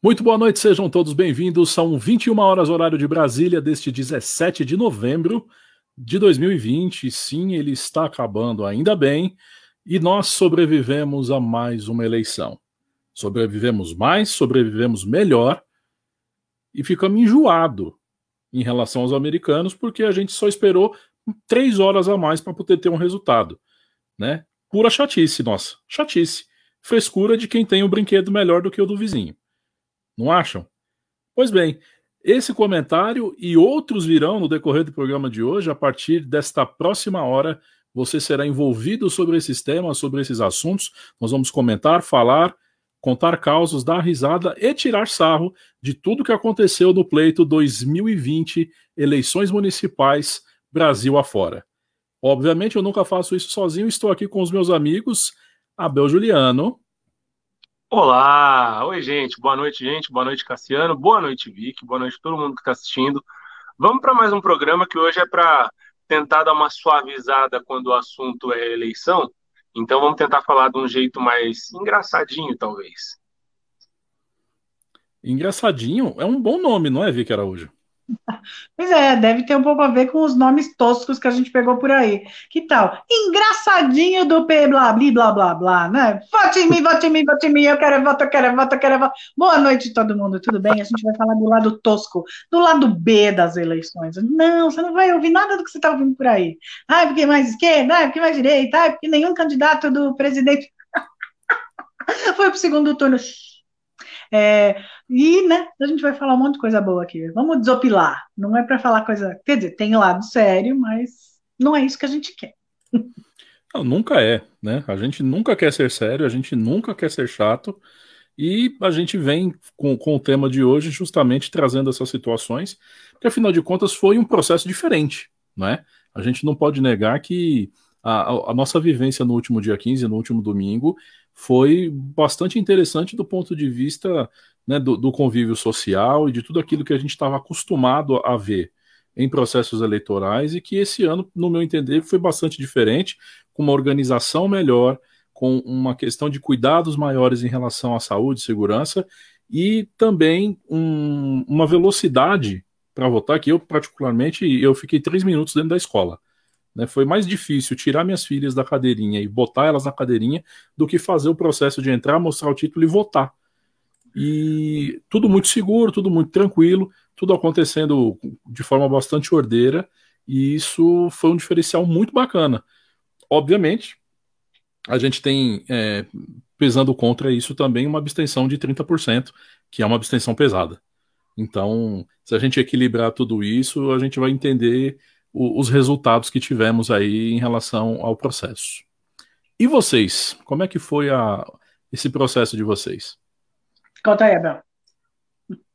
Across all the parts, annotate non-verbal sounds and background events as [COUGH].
Muito boa noite, sejam todos bem-vindos. São 21 horas, horário de Brasília, deste 17 de novembro de 2020. Sim, ele está acabando, ainda bem, e nós sobrevivemos a mais uma eleição. Sobrevivemos mais, sobrevivemos melhor e ficamos enjoados em relação aos americanos, porque a gente só esperou três horas a mais para poder ter um resultado. Né? Pura chatice, nossa, chatice. Frescura de quem tem o um brinquedo melhor do que o do vizinho. Não acham? Pois bem, esse comentário e outros virão no decorrer do programa de hoje. A partir desta próxima hora, você será envolvido sobre esses temas, sobre esses assuntos. Nós vamos comentar, falar, contar causos, dar risada e tirar sarro de tudo que aconteceu no pleito 2020, eleições municipais, Brasil afora. Obviamente, eu nunca faço isso sozinho, estou aqui com os meus amigos, Abel Juliano. Olá! Oi, gente. Boa noite, gente. Boa noite, Cassiano. Boa noite, Vic. Boa noite todo mundo que está assistindo. Vamos para mais um programa que hoje é para tentar dar uma suavizada quando o assunto é eleição. Então vamos tentar falar de um jeito mais engraçadinho, talvez. Engraçadinho é um bom nome, não é, Vic Araújo? Pois é, deve ter um pouco a ver com os nomes toscos que a gente pegou por aí. Que tal? Engraçadinho do P, blá, blá, blá, blá, blá, né? Vote em mim, vote em mim, vote em mim, eu quero voto, eu quero voto, eu quero voto. Boa noite, todo mundo, tudo bem? A gente vai falar do lado tosco, do lado B das eleições. Não, você não vai ouvir nada do que você está ouvindo por aí. Ah, porque mais esquerda, ah, porque mais direita, ah, porque nenhum candidato do presidente [LAUGHS] foi para o segundo turno. É, e, né, a gente vai falar um monte de coisa boa aqui. Vamos desopilar. Não é para falar coisa. Quer dizer, tem lado sério, mas não é isso que a gente quer. [LAUGHS] Não, nunca é, né? A gente nunca quer ser sério, a gente nunca quer ser chato. E a gente vem com, com o tema de hoje justamente trazendo essas situações, porque afinal de contas foi um processo diferente, né? A gente não pode negar que a, a, nossa vivência no último dia 15, no último domingo, foi bastante interessante do ponto de vista né, do, do, convívio social e de tudo aquilo que a gente estava acostumado a ver em processos eleitorais e que esse ano, no meu entender, foi bastante diferente, com uma organização melhor, com uma questão de cuidados maiores em relação à saúde e segurança e também um, uma velocidade para votar que eu particularmente eu fiquei três minutos dentro da escola. Né? Foi mais difícil tirar minhas filhas da cadeirinha e botar elas na cadeirinha do que fazer o processo de entrar, mostrar o título e votar. E tudo muito seguro, tudo muito tranquilo, tudo acontecendo de forma bastante ordeira, e isso foi um diferencial muito bacana. Obviamente, a gente tem, é, pesando contra isso também, uma abstenção de 30%, que é uma abstenção pesada. Então, se a gente equilibrar tudo isso, a gente vai entender o, os resultados que tivemos aí em relação ao processo. E vocês? Como é que foi a, esse processo de vocês? Conta aí, Abel.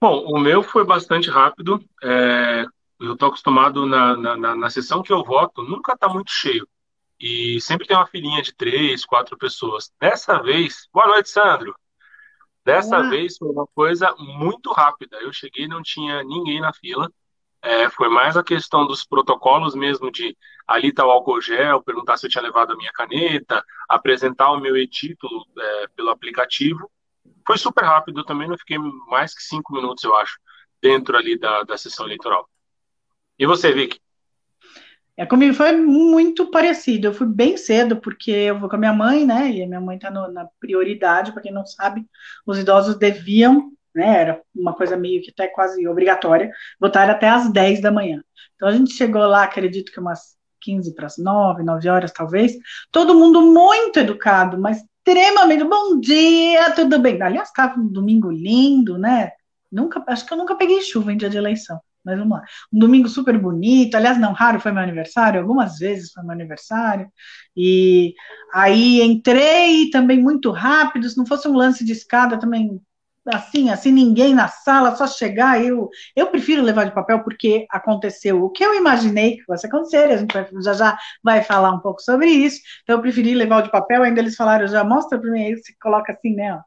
Bom, o meu foi bastante rápido. É, eu estou acostumado na, na, na, sessão que eu voto, nunca está muito cheio. E sempre tem uma filinha de três, quatro pessoas. Dessa vez, boa noite, Sandro. Dessa Olá. vez foi uma coisa muito rápida. Eu cheguei, não tinha ninguém na fila. É, foi mais a questão dos protocolos mesmo de ali tá o álcool gel, perguntar se eu tinha levado a minha caneta, apresentar o meu e-título é, pelo aplicativo. Foi super rápido, também não fiquei mais que cinco minutos, eu acho, dentro ali da, da sessão eleitoral. E você, Vicky? É, comigo foi muito parecido. Eu fui bem cedo, porque eu vou com a minha mãe, né? E a minha mãe está na prioridade, para quem não sabe, os idosos deviam né? Era uma coisa meio que até quase obrigatória, votar até às 10 da manhã. Então a gente chegou lá, acredito que umas 15 para as 9, 9 horas talvez, todo mundo muito educado, mas extremamente bom dia, tudo bem. Aliás, estava um domingo lindo, né? Nunca, acho que eu nunca peguei chuva em dia de eleição. Mas vamos lá. Um domingo super bonito. Aliás, não raro foi meu aniversário, algumas vezes foi meu aniversário. E aí entrei também muito rápido. Se não fosse um lance de escada, também assim, assim, ninguém na sala, só chegar, eu, eu prefiro levar de papel porque aconteceu o que eu imaginei que fosse acontecer, a gente vai, já já vai falar um pouco sobre isso, então eu preferi levar de papel, ainda eles falaram, já mostra para mim, aí você coloca assim, né, ó,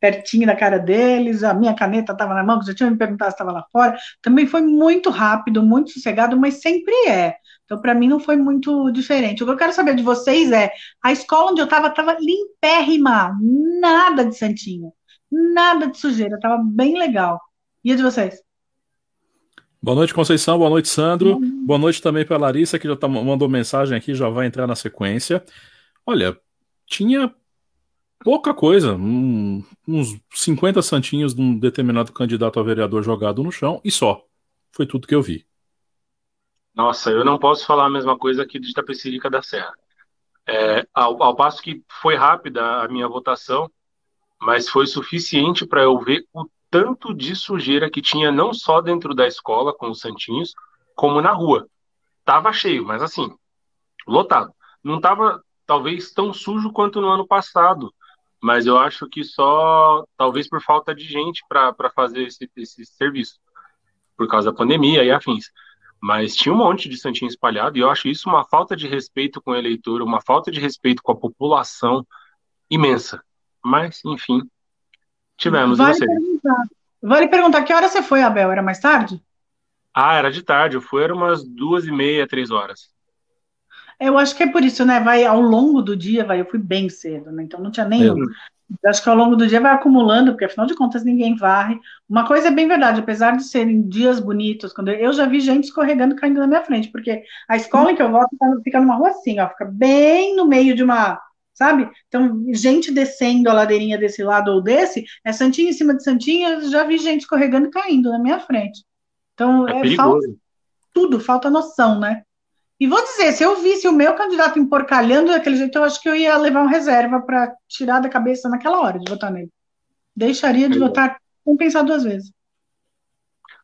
pertinho da cara deles, a minha caneta estava na mão, já tinha me perguntado se estava lá fora, também foi muito rápido, muito sossegado, mas sempre é, então para mim não foi muito diferente, o que eu quero saber de vocês é, a escola onde eu estava estava limpérrima, nada de santinho, Nada de sujeira, tava bem legal. E a de vocês? Boa noite, Conceição. Boa noite, Sandro. Boa noite também para Larissa, que já tá, mandou mensagem aqui, já vai entrar na sequência. Olha, tinha pouca coisa, um, uns 50 santinhos de um determinado candidato a vereador jogado no chão e só. Foi tudo que eu vi. Nossa, eu não posso falar a mesma coisa aqui de Itapecerica da Serra. É, ao, ao passo que foi rápida a minha votação, mas foi suficiente para eu ver o tanto de sujeira que tinha não só dentro da escola com os santinhos, como na rua. Tava cheio, mas assim, lotado. Não tava talvez tão sujo quanto no ano passado, mas eu acho que só talvez por falta de gente para fazer esse, esse serviço, por causa da pandemia e afins. Mas tinha um monte de santinho espalhado e eu acho isso uma falta de respeito com o eleitor, uma falta de respeito com a população imensa. Mas, enfim, tivemos vale você. Perguntar. Vale perguntar, que hora você foi, Abel? Era mais tarde? Ah, era de tarde. Eu fui, era umas duas e meia, três horas. Eu acho que é por isso, né? Vai ao longo do dia, vai. Eu fui bem cedo, né? Então não tinha nenhum. Eu acho que ao longo do dia vai acumulando, porque afinal de contas ninguém varre. Uma coisa é bem verdade, apesar de serem dias bonitos, quando eu, eu já vi gente escorregando caindo na minha frente, porque a escola em que eu volto fica numa rua assim, ó, fica bem no meio de uma sabe? Então, gente descendo a ladeirinha desse lado ou desse, é santinho em cima de santinho, já vi gente escorregando e caindo na minha frente. Então, é, é falta tudo, falta noção, né? E vou dizer, se eu visse o meu candidato emporcalhando daquele jeito, eu acho que eu ia levar um reserva para tirar da cabeça naquela hora de votar nele. Deixaria de é votar sem pensar duas vezes.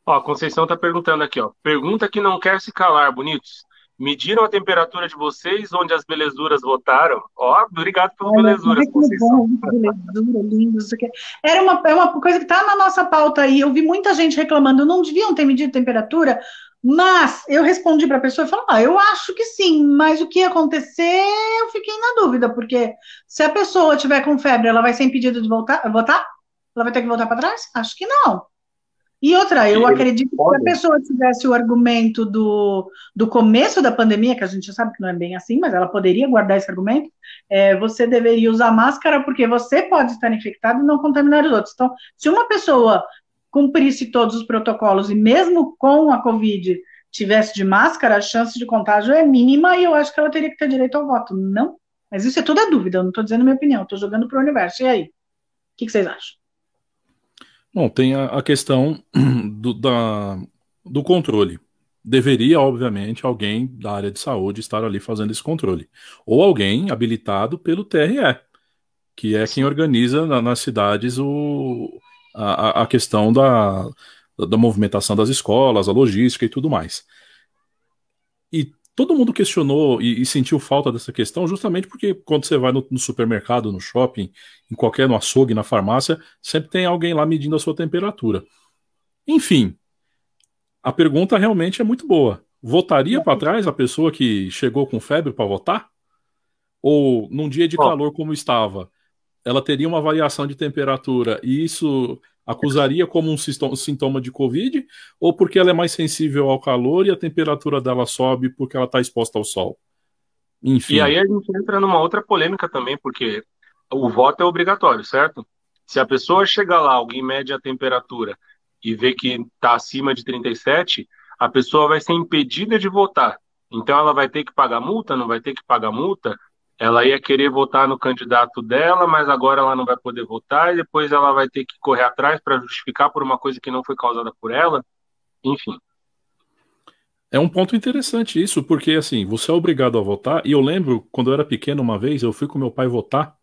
Ó, a Conceição está perguntando aqui, ó. Pergunta que não quer se calar, bonitos. Mediram a temperatura de vocês onde as belezuras votaram? Ó, obrigado pelas belezuras. Bom, belezura, lindo, isso aqui. Era uma, é uma coisa que está na nossa pauta aí. Eu vi muita gente reclamando, não deviam ter medido temperatura, mas eu respondi para a pessoa e falei, ah, eu acho que sim, mas o que ia acontecer, eu fiquei na dúvida, porque se a pessoa tiver com febre, ela vai ser impedida de voltar, votar? Ela vai ter que voltar para trás? Acho que não. E outra, eu acredito que se a pessoa tivesse o argumento do, do começo da pandemia, que a gente sabe que não é bem assim, mas ela poderia guardar esse argumento, é, você deveria usar máscara porque você pode estar infectado e não contaminar os outros. Então, se uma pessoa cumprisse todos os protocolos e mesmo com a Covid tivesse de máscara, a chance de contágio é mínima e eu acho que ela teria que ter direito ao voto. Não? Mas isso é tudo a dúvida, eu não estou dizendo minha opinião, estou jogando para o universo. E aí? O que, que vocês acham? Bom, tem a, a questão [CLEARS THROAT] do, da, do controle. Deveria, obviamente, alguém da área de saúde estar ali fazendo esse controle. Ou alguém habilitado pelo TRE, que é quem organiza na, nas cidades o, a, a questão da, da movimentação das escolas, a logística e tudo mais. E todo mundo questionou e, e, sentiu falta dessa questão justamente porque quando você vai no, no, supermercado, no shopping, em qualquer no açougue, na farmácia, sempre tem alguém lá medindo a sua temperatura. Enfim, a pergunta realmente é muito boa. Votaria para trás a pessoa que chegou com febre para votar? Ou num dia de calor como estava, ela teria uma variação de temperatura e isso acusaria como um sintoma de Covid ou porque ela é mais sensível ao calor e a temperatura dela sobe porque ela está exposta ao sol? Enfim. E aí a gente entra numa outra polêmica também, porque o voto é obrigatório, certo? Se a pessoa chega lá, alguém mede a temperatura e vê que está acima de 37, a pessoa vai ser impedida de votar. Então ela vai ter que pagar multa, não vai ter que pagar multa? Ela ia querer votar no candidato dela, mas agora ela não vai poder votar, e depois ela vai ter que correr atrás para justificar por uma coisa que não foi causada por ela. Enfim. É um ponto interessante isso, porque assim, você é obrigado a votar, e eu lembro, quando eu era pequeno uma vez, eu fui com meu pai votar,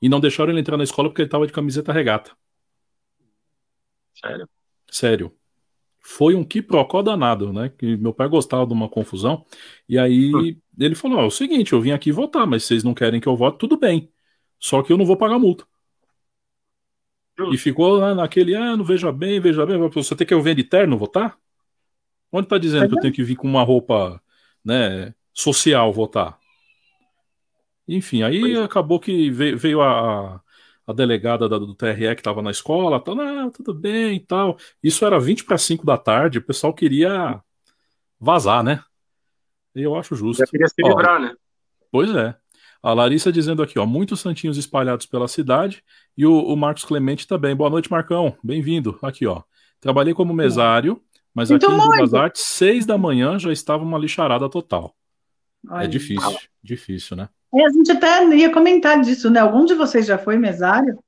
e não deixaram ele entrar na escola porque ele estava de camiseta regata. Sério? Sério foi um quiprocó danado, né? Que meu pai gostava de uma confusão. E aí hum. ele falou: é o seguinte, eu vim aqui votar, mas vocês não querem que eu vote, tudo bem. Só que eu não vou pagar multa. Hum. E ficou né, naquele, ah, não veja bem, veja bem. Você tem que eu venha de terno votar? Onde está dizendo é que eu tenho que vir com uma roupa né, social votar? Enfim, aí acabou que veio, veio a, a delegada do TRE que estava na escola, tá, ah, tudo bem e tal. Isso era 20 para 5 da tarde, o pessoal queria vazar, né? E eu acho justo. Já queria se livrar, Ó, né? Pois é. A Larissa dizendo aqui, ó, muitos santinhos espalhados pela cidade e o, o Marcos Clemente também. Boa noite, Marcão. Bem-vindo. Aqui, ó. Trabalhei como mesário, mas aqui em das Artes, seis da manhã já estava uma lixarada total. É difícil, difícil, né? É, a gente até ia comentar disso, né? Algum de vocês já foi mesário?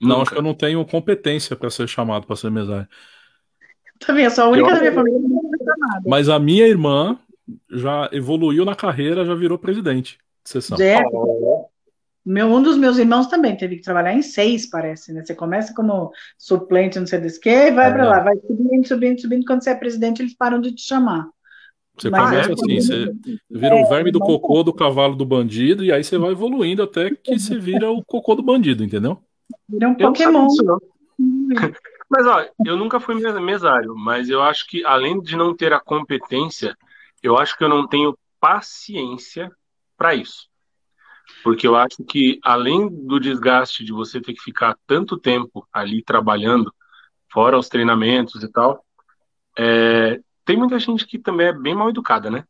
Não, acho que eu não tenho competência para ser chamado para ser mesário. Também, eu sou a única eu... da minha família que não foi chamada. Mas a minha irmã já evoluiu na carreira, já virou presidente de sessão. É. Meu, um dos meus irmãos também teve que trabalhar em seis, parece, né? Você começa como suplente, não sei do que, e vai é. para lá, vai subindo, subindo, subindo. Quando você é presidente, eles param de te chamar. Você Mas começa é, assim, você vira o verme do cocô do cavalo do bandido, e aí você vai evoluindo até que você vira o cocô do bandido, entendeu? Vira um Pokémon. [LAUGHS] Mas, ó, eu nunca fui mesário, mas eu acho que, além de não ter a competência, eu acho que eu não tenho paciência para isso. Porque eu acho que, além do desgaste de você ter que ficar tanto tempo ali trabalhando, fora os treinamentos e tal, é, tem muita gente que também é bem mal educada, né?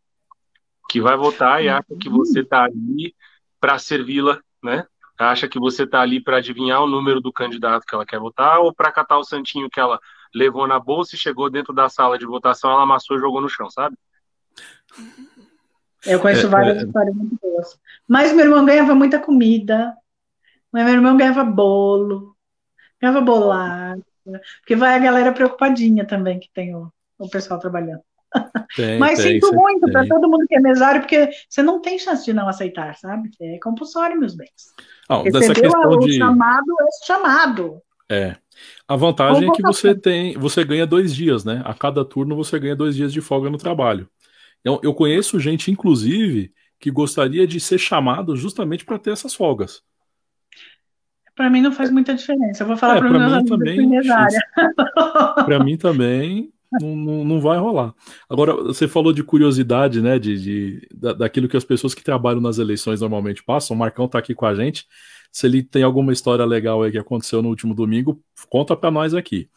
Que vai votar e acha que você está ali para servi-la, né? acha que você está ali para adivinhar o número do candidato que ela quer votar ou para catar o santinho que ela levou na bolsa e chegou dentro da sala de votação, ela amassou e jogou no chão, sabe? Eu conheço é, várias é... histórias muito boas. Mas meu irmão ganhava muita comida, meu irmão ganhava bolo, ganhava bolacha, porque vai a galera preocupadinha também que tem o, o pessoal trabalhando. Tem, Mas tem, sinto muito para todo mundo que é mesário, porque você não tem chance de não aceitar, sabe? É compulsório, meus bens. Ah, dessa questão o de... chamado é chamado. É. A vantagem é que você tem, você ganha dois dias, né? A cada turno você ganha dois dias de folga no trabalho. Eu, eu conheço gente, inclusive, que gostaria de ser chamado justamente para ter essas folgas. Para mim não faz muita diferença. Eu vou falar é, para meus amigos também, Para mim também não, não, não, vai rolar. Agora, você falou de curiosidade, né? De, de da, daquilo que as pessoas que trabalham nas eleições normalmente passam. O Marcão está aqui com a gente. Se ele tem alguma história legal aí que aconteceu no último domingo, conta para nós aqui.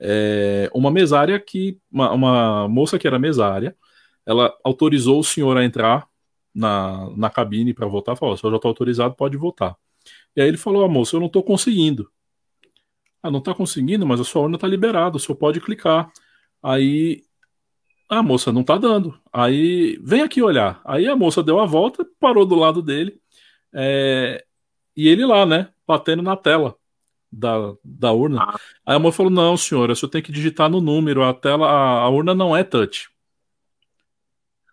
É, uma mesária que. Uma, uma moça que era mesária, ela autorizou o senhor a entrar na, na cabine para votar. Falou: o senhor já está autorizado, pode votar. E aí ele falou: a moça, eu não estou conseguindo. Ah, não está conseguindo, mas a sua urna está liberada, o senhor pode clicar. Aí a moça não tá dando. Aí vem aqui olhar. Aí a moça deu a volta, parou do lado dele. É, e ele lá, né? Batendo na tela da, da urna. Ah. Aí a moça falou: Não, senhora, você tem que digitar no número. A tela, a, a urna não é touch.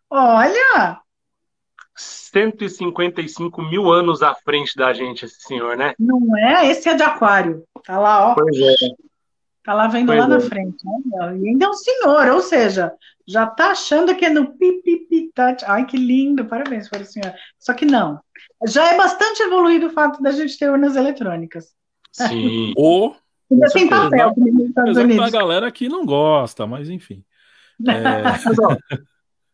Olha! 155 mil anos à frente da gente, esse senhor, né? Não é? Esse é de aquário. Tá lá, ó. Pois é. Tá lá vendo pois lá é. na frente. Né? E ainda é um senhor, ou seja, já tá achando que é no pipipi touch. Ai, que lindo, parabéns para o senhor. Só que não. Já é bastante evoluído o fato da gente ter urnas eletrônicas. Sim. [LAUGHS] Ou. Ainda tem papel, como nos Estados Unidos. A galera aqui não gosta, mas enfim. [LAUGHS] É...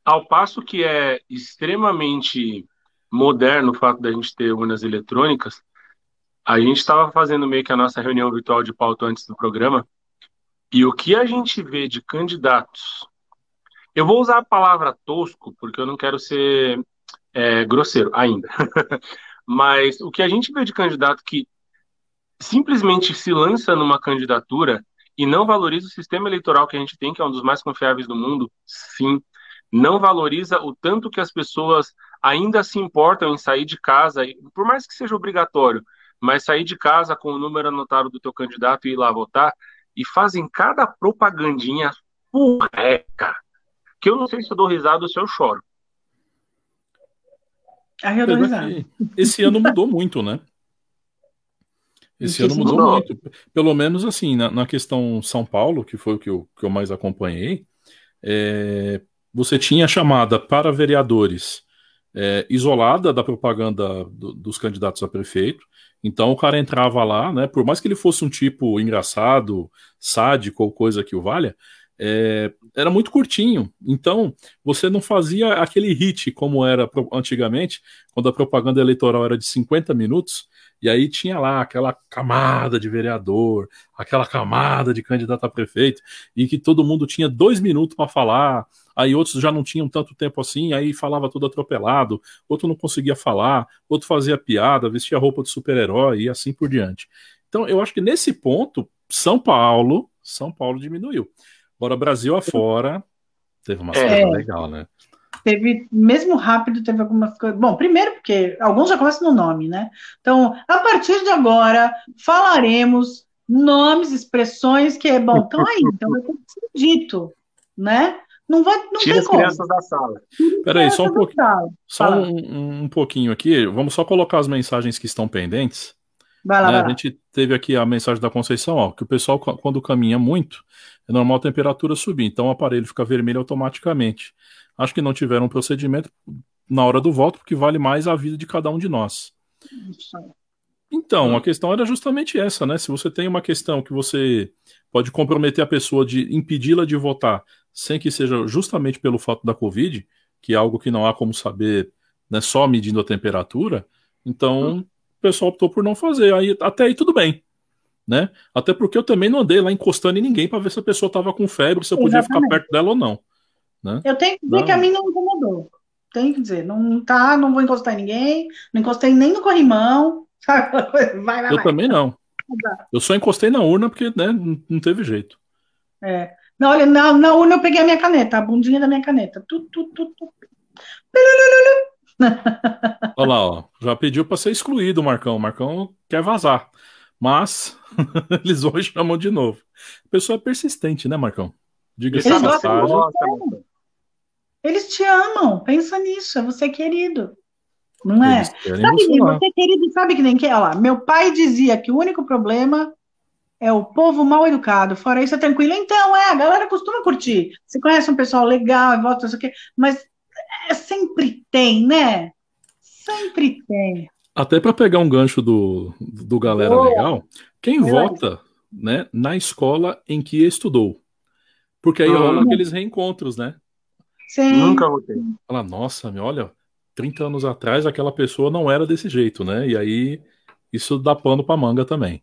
ao passo que é extremamente moderno o fato da gente ter urnas eletrônicas, a gente estava fazendo meio que a nossa reunião virtual de pauta antes do programa, e o que a gente vê de candidatos, eu vou usar a palavra tosco, porque eu não quero ser é, grosseiro ainda, [LAUGHS] mas o que a gente vê de candidato que simplesmente se lança numa candidatura e não valoriza o sistema eleitoral que a gente tem, que é um dos mais confiáveis do mundo, sim. Não valoriza o tanto que as pessoas ainda se importam em sair de casa, por mais que seja obrigatório, mas sair de casa com o número anotado do teu candidato e ir lá votar, e fazem cada propagandinha furreca, que eu não sei se eu dou risada ou se eu choro. Ah, eu dou risada. Esse ano mudou muito, né? Esse ano mudou, mudou, muito. Pelo menos assim, na, na, questão São Paulo, que foi o que eu, que eu mais acompanhei, é, você tinha chamada para vereadores é, isolada da propaganda do, dos candidatos a prefeito, então o cara entrava lá, né? Por mais que ele fosse um tipo engraçado, sádico ou coisa que o valha, é, era muito curtinho. Então você não fazia aquele hit como era antigamente, quando a propaganda eleitoral era de 50 minutos. E aí tinha lá aquela camada de vereador, aquela camada de candidato a prefeito, e que todo mundo tinha dois minutos para falar, aí outros já não tinham tanto tempo assim, aí falava tudo atropelado, outro não conseguia falar, outro fazia piada, vestia roupa de super-herói e assim por diante. Então, eu acho que nesse ponto, São Paulo, São Paulo diminuiu. Agora, Brasil afora, teve uma é. coisa legal, né? teve, mesmo rápido, teve algumas coisas. Bom, primeiro porque alguns já começam no nome, né? Então, a partir de agora, falaremos nomes, expressões que, bom, estão aí, então vai ter que ser dito, né? Não vai, não Tira as como. crianças da sala. Peraí, só um pouquinho. Só um, um, pouquinho aqui. Vamos só colocar as mensagens que estão pendentes. Vai lá, né? vai lá. A gente teve aqui a mensagem da Conceição, ó, que o pessoal, quando caminha muito, é normal a temperatura subir, então o aparelho fica vermelho automaticamente. Acho que não tiveram um procedimento na hora do voto, porque vale mais a vida de cada um de nós. Então, a questão era justamente essa, né? Se você tem uma questão que você pode comprometer a pessoa de impedi-la de votar sem que seja justamente pelo fato da Covid, que é algo que não há como saber né, só medindo a temperatura, então hum. o pessoal optou por não fazer. Aí, até aí tudo bem. Né? Até porque eu também não andei lá encostando em ninguém para ver se a pessoa estava com febre, se eu podia Exatamente. ficar perto dela ou não. Né? Eu tenho que dizer não. que a mim não incomodou. Tenho que dizer, não tá, não vou encostar em ninguém, não encostei nem no corrimão? [LAUGHS] Vai, vai, eu vai. também não. Eu só encostei na urna porque né, não teve jeito. É. Não, olha, na, na urna eu peguei a minha caneta, a bundinha da minha caneta. Tu, tu, tu, tu. [LAUGHS] Olha lá, ó, já pediu para ser excluído o Marcão. O Marcão quer vazar. Mas [LAUGHS] eles hoje chamam de novo. A pessoa é persistente, né, Marcão? Diga-se passagem. Eles te amam, pensa nisso, é você querido. Não é? Sabe, você querido, sabe que nem que? Olha lá, meu pai dizia que o único problema é o povo mal educado, fora isso é tranquilo. Então, é, a galera costuma curtir. Você conhece um pessoal legal, vota, isso aqui, mas é, sempre tem, né? Sempre tem. Até para pegar um gancho do, do galera Boa. legal, quem vota né, na escola em que estudou? Porque aí ah. rola aqueles reencontros, né? Sim. Nunca votei. Fala, nossa, olha, 30 anos atrás aquela pessoa não era desse jeito, né? E aí isso dá pano pra manga também.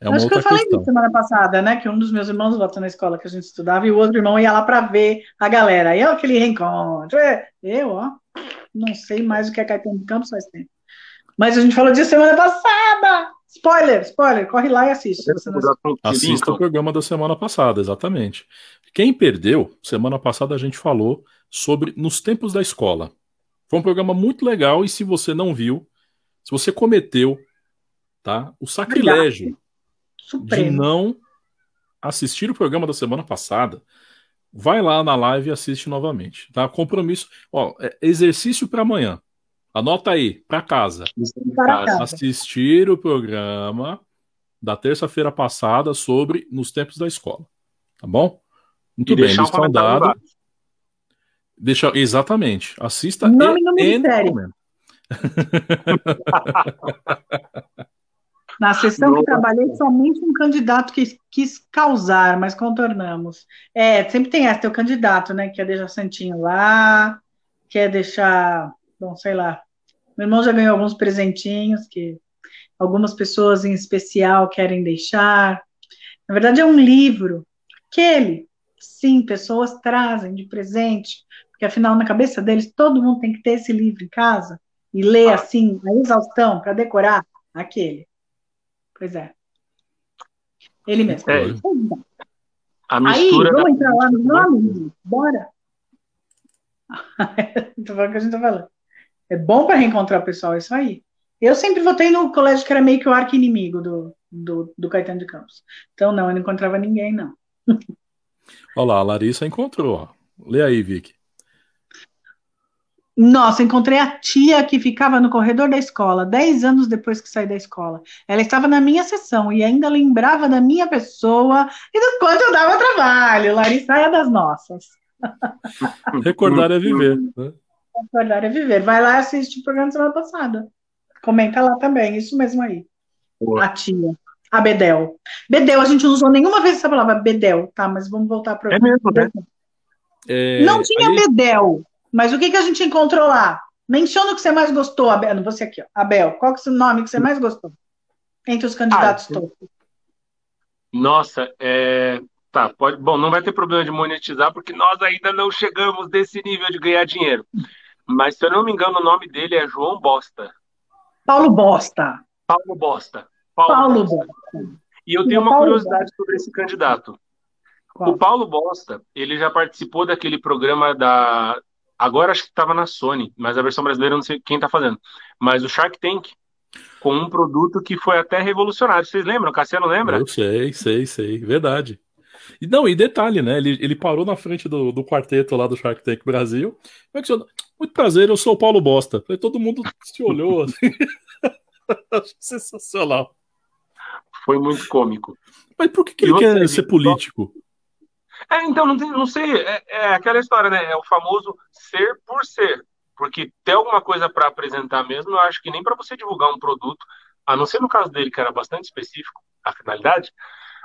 É uma Acho outra que eu falei questão. semana passada, né? Que um dos meus irmãos votou na escola que a gente estudava e o outro irmão ia lá para ver a galera. Aí é aquele reencontro. É, eu, ó, não sei mais o que é Caetano de Campos faz tempo. Mas a gente falou disso semana passada! Spoiler, spoiler, corre lá e assiste. Assista o programa da semana passada, exatamente. Quem perdeu, semana passada a gente falou sobre Nos Tempos da Escola. Foi um programa muito legal e se você não viu, se você cometeu tá, o sacrilégio de não assistir o programa da semana passada, vai lá na live e assiste novamente. Tá? Compromisso. Ó, é exercício para amanhã. Anota aí, para casa. casa. Assistir o programa da terça-feira passada sobre Nos Tempos da Escola. Tá bom? Muito e bem, listão dado. Deixa, exatamente. Assista Nome no ministério. [LAUGHS] Na sessão que trabalhei, somente um candidato que quis causar, mas contornamos. É, sempre tem essa, tem o candidato, né? Quer deixar Santinho lá, quer deixar, bom, sei lá. Meu irmão já ganhou alguns presentinhos que algumas pessoas em especial querem deixar. Na verdade, é um livro que ele, sim, pessoas trazem de presente, porque afinal, na cabeça deles, todo mundo tem que ter esse livro em casa e ler ah. assim, a exaustão, para decorar aquele. Pois é. Ele mesmo. É. A mistura Aí, vamos entrar lá no nome? Bora! [LAUGHS] Tô falando o que a gente tá falando. É bom para reencontrar o pessoal, é isso aí. Eu sempre votei no colégio que era meio que o arco-inimigo do, do, do Caetano de Campos. Então, não, eu não encontrava ninguém, não. Olha lá, a Larissa encontrou. Ó. Lê aí, Vicky. Nossa, encontrei a tia que ficava no corredor da escola, dez anos depois que saí da escola. Ela estava na minha sessão e ainda lembrava da minha pessoa e do quanto eu dava trabalho. Larissa é das nossas. [LAUGHS] Recordar é viver. Né? Recordar é viver. Vai lá e assiste o programa da semana passada. Comenta lá também, isso mesmo aí. Boa. A tia. A Bedel. Bedel, a gente não usou nenhuma vez essa palavra Bedel, tá? Mas vamos voltar para É mesmo, né? É, não tinha aí... Bedel, mas o que, que a gente encontrou lá? Menciona o que você mais gostou, Abel. Você aqui, ó. Abel, qual que é o nome que você mais gostou? Entre os candidatos ah, todos. Nossa, é... Tá, pode. Bom, não vai ter problema de monetizar, porque nós ainda não chegamos desse nível de ganhar dinheiro. Mas, se eu não me engano, o nome dele é João Bosta. Paulo Bosta. Paulo Bosta. Paulo, Paulo Bosta. Bosta. E eu tenho uma Paulo curiosidade Bosta. sobre esse candidato. Qual? O Paulo Bosta, ele já participou daquele programa da. Agora acho que estava na Sony, mas a versão brasileira eu não sei quem está fazendo. Mas o Shark Tank, com um produto que foi até revolucionário. Vocês lembram? Cassiano lembra? Eu sei, sei, sei. Verdade. E não, e detalhe, né? Ele, ele parou na frente do, do quarteto lá do Shark Tank Brasil. Como é que Muito prazer, eu sou o Paulo Bosta. Aí todo mundo se olhou [LAUGHS] assim. [LAUGHS] Sensacional. Foi muito cômico. Mas por que, que ele quer ser político? É, então, não, tem, não sei, é, é, aquela história, né? É o famoso ser por ser. Porque ter alguma coisa para apresentar mesmo, eu acho que nem para você divulgar um produto, a não ser no caso dele, que era bastante específico, a finalidade.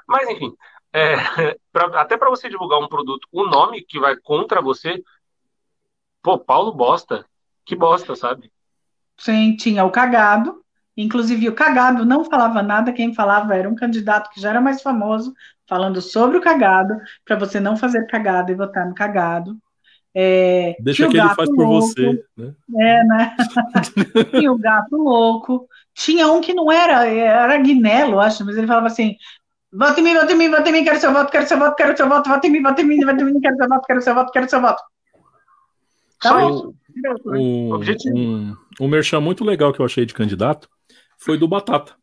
Mas, enfim, é, [LAUGHS] pra, até para você divulgar um produto, o nome que vai contra você, pô, Paulo Bosta, que bosta, sabe? Sim, tinha o cagado, inclusive o cagado não falava nada, quem falava era um candidato que já era mais famoso, falando sobre o cagado, para você não fazer cagado e votar no cagado. É, Deixa que ele faz louco, por você. Né? É, né? [LAUGHS] tinha o gato louco. Tinha um que não era, era Guinelo, acho, mas ele falava assim: Vote em mim, vote em mim, vote em mim, quero seu voto, quero seu voto, quero seu voto, vote em mim, vote em mim, vote em mim, quero seu voto, quero seu voto, quero seu voto. Tá bom. Um, um, um merchan muito legal que eu achei de candidato foi do Batata.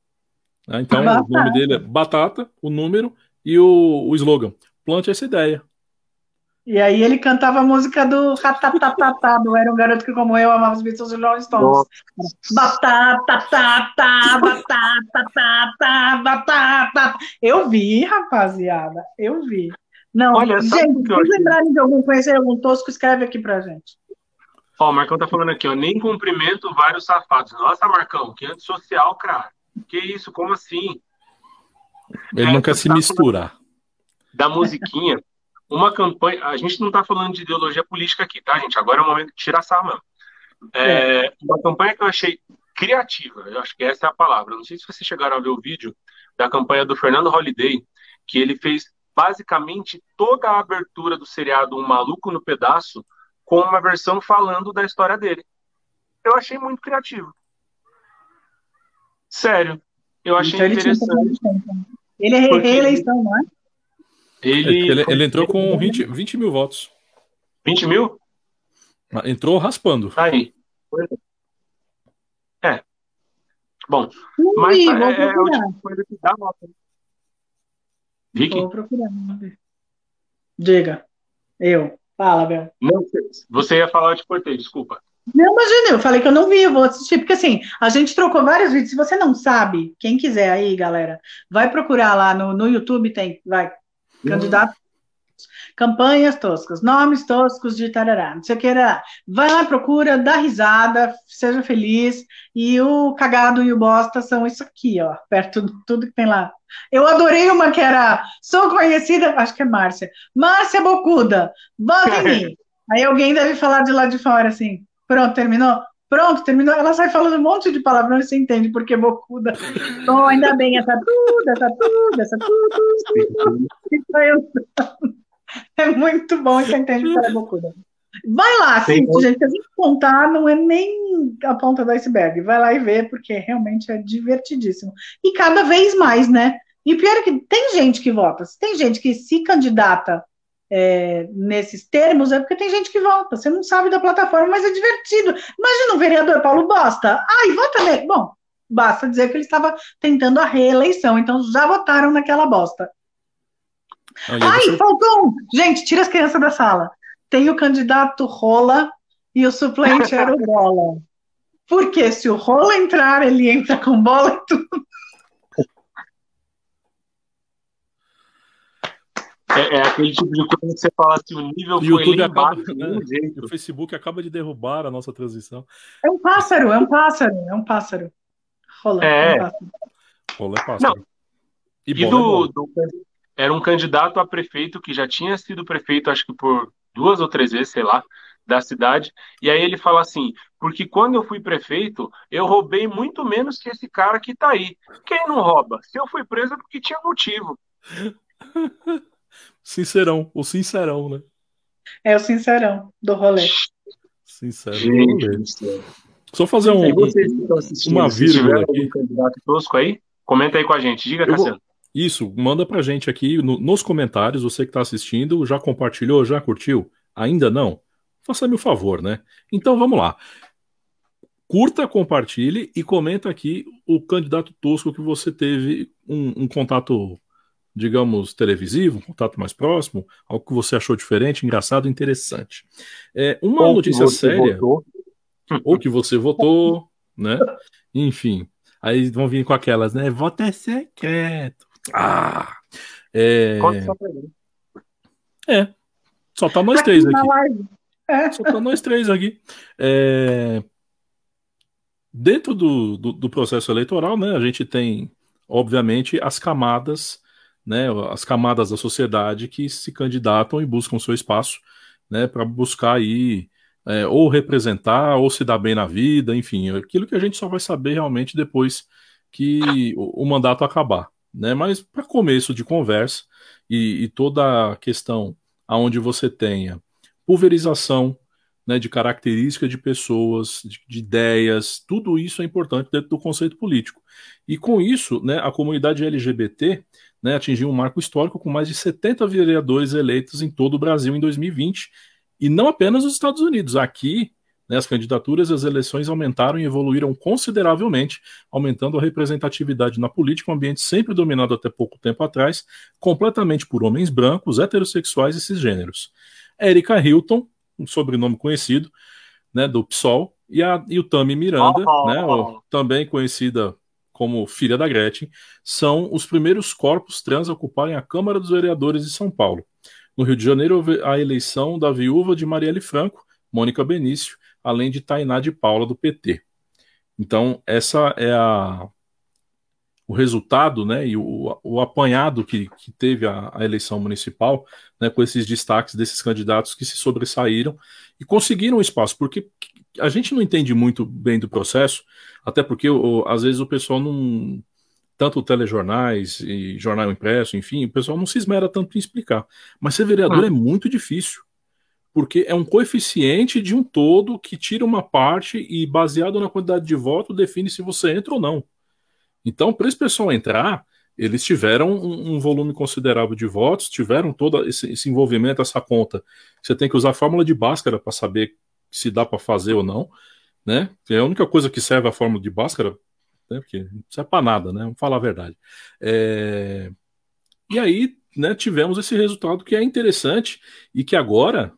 Né? Então, Batata. o nome dele é Batata, o número e o, o slogan. Plante essa ideia. E aí ele cantava a música do Ratatatata, do Era um Garoto que Como Eu Amava os Beatles e Rolling Stones. Batata, tata, batata, tata, batata. Eu vi, rapaziada, eu vi. Não, Olha, gente, se lembrarem de algum, conhecer algum tosco, escreve aqui pra gente. Ó, o Marcão tá falando aqui, ó, nem cumprimento vários safados. Nossa, Marcão, que antissocial, cara. Que isso, como assim? Ele é, não quer se tá misturar. Da musiquinha uma campanha. A gente não está falando de ideologia política aqui, tá, gente? Agora é o momento de tirar sarro mesmo. É, é. Uma campanha que eu achei criativa, eu acho que essa é a palavra. Não sei se vocês chegaram a ver o vídeo da campanha do Fernando Holliday, que ele fez basicamente toda a abertura do seriado Um Maluco no Pedaço com uma versão falando da história dele. Eu achei muito criativo. Sério, eu achei então, interessante. Ele é reeleição, não é? Ele, ele, ele entrou com 20, 20 mil votos. 20 mil? Ah, entrou raspando. Aí. É. Bom, Ui, mas é, é, é o tipo de coisa que dá nota. Vicky? Vou procurar. Diga. Eu. Fala, Bel. Você ia falar, eu te cortei, desculpa. Não, imagina, eu falei que eu não vi, eu vou assistir, porque assim, a gente trocou vários vídeos. Se você não sabe, quem quiser aí, galera, vai procurar lá no, no YouTube, tem, vai, Candidato. Campanhas toscas, nomes toscos de tarará, não sei o que era. Vai lá, procura, dá risada, seja feliz. E o cagado e o bosta são isso aqui, ó, perto de tudo que tem lá. Eu adorei uma que era, sou conhecida, acho que é Márcia, Márcia Bocuda, bota em mim. [LAUGHS] Aí alguém deve falar de lá de fora assim, pronto, terminou? Pronto, terminou. Ela sai falando um monte de palavrão e você entende porque bocuda. Oh, ainda bem, essa tudo, essa tudo, essa tudo. [LAUGHS] [LAUGHS] É muito bom você entende porque ela é bocuda. Vai lá, sim, gente, se a gente contar, não é nem a ponta do iceberg. Vai lá e vê, porque realmente é divertidíssimo. E cada vez mais, né? E pior é que tem gente que vota, tem gente que se candidata é, nesses termos, é porque tem gente que vota. Você não sabe da plataforma, mas é divertido. Imagina um vereador Paulo Bosta. Ai, vota nele. Bom, basta dizer que ele estava tentando a reeleição, então já votaram naquela bosta. Olha, Ai, você... faltou um. Gente, tira as crianças da sala. Tem o candidato Rola e o suplente era o [LAUGHS] Bola. Porque se o Rola entrar, ele entra com bola e tudo. É, é, aquele tipo de coisa que você fala assim, o nível o foi YouTube acaba, né, O Facebook acaba de derrubar a nossa transmissão. É um pássaro, é um pássaro, é um pássaro. Rola, é, é um pássaro. Rola é pássaro. Não. E, e do, é do, era um candidato a prefeito que já tinha sido prefeito, acho que por duas ou três vezes, sei lá, da cidade. E aí ele fala assim: porque quando eu fui prefeito, eu roubei muito menos que esse cara que tá aí. Quem não rouba? Se eu fui preso é porque tinha motivo. [LAUGHS] Sincerão, o sincerão, né? É o sincerão do rolê. Sincerão rolê. Só fazer um, vocês que estão assistindo, uma vírgula aqui. candidato tosco aí? Comenta aí com a gente. Diga, Cassiano. Isso, manda pra gente aqui no, nos comentários, você que está assistindo, já compartilhou, já curtiu? Ainda não? Faça-me o favor, né? Então vamos lá. Curta, compartilhe e comenta aqui o candidato tosco que você teve um, um contato, digamos, televisivo, um contato mais próximo, algo que você achou diferente, engraçado, interessante. É, uma ou notícia séria. Votou. Ou que você votou, né? Enfim. Aí vão vir com aquelas, né? Voto é secreto. Ah! É, é só tá nós três aqui. É. Só tá nós três aqui. É, dentro do, do, do, processo eleitoral, né, a gente tem, obviamente, as camadas, né, as camadas da sociedade que se candidatam e buscam seu espaço, né, para buscar aí é, ou representar ou se dar bem na vida, enfim, aquilo que a gente só vai saber realmente depois que o, o mandato acabar, né? Mas para começo de conversa e, e toda a questão aonde você tenha pulverização né, de características de pessoas, de, de, ideias, tudo isso é importante dentro do conceito político. E com isso, né, a comunidade LGBT né, atingiu um marco histórico com mais de 70 vereadores eleitos em todo o Brasil em 2020, e não apenas nos Estados Unidos. Aqui, né, as candidaturas e as eleições aumentaram e evoluíram consideravelmente, aumentando a representatividade na política, um ambiente sempre dominado até pouco tempo atrás, completamente por homens brancos, heterossexuais e cisgêneros. Erika Hilton, um sobrenome conhecido, né, do PSOL, e, a, e o Tami Miranda, oh, né, oh. também conhecida como filha da Gretchen, são os primeiros corpos trans a ocuparem a Câmara dos Vereadores de São Paulo. No Rio de Janeiro, houve a eleição da viúva de Marielle Franco, Mônica Benício, além de Tainá de Paula, do PT. Então, essa é a, o resultado né, e o, o apanhado que, que teve a, a, eleição municipal, né, com esses destaques desses candidatos que se sobressaíram e conseguiram espaço, porque a gente não entende muito bem do processo, até porque o, às vezes o pessoal não. Tanto telejornais e jornal impresso, enfim, o pessoal não se esmera tanto em explicar. Mas ser vereador ah. é muito difícil porque é um coeficiente de um todo que tira uma parte e, baseado na quantidade de voto, define se você entra ou não. Então, para esse pessoal entrar, eles tiveram um, um, volume considerável de votos, tiveram todo esse, esse, envolvimento, essa conta. Você tem que usar a fórmula de Bhaskara para saber se dá para fazer ou não, né? É a única coisa que serve a fórmula de Bhaskara, né? Porque não serve para nada, né? Vamos falar a verdade. É... E aí, né, tivemos esse resultado que é interessante e que agora,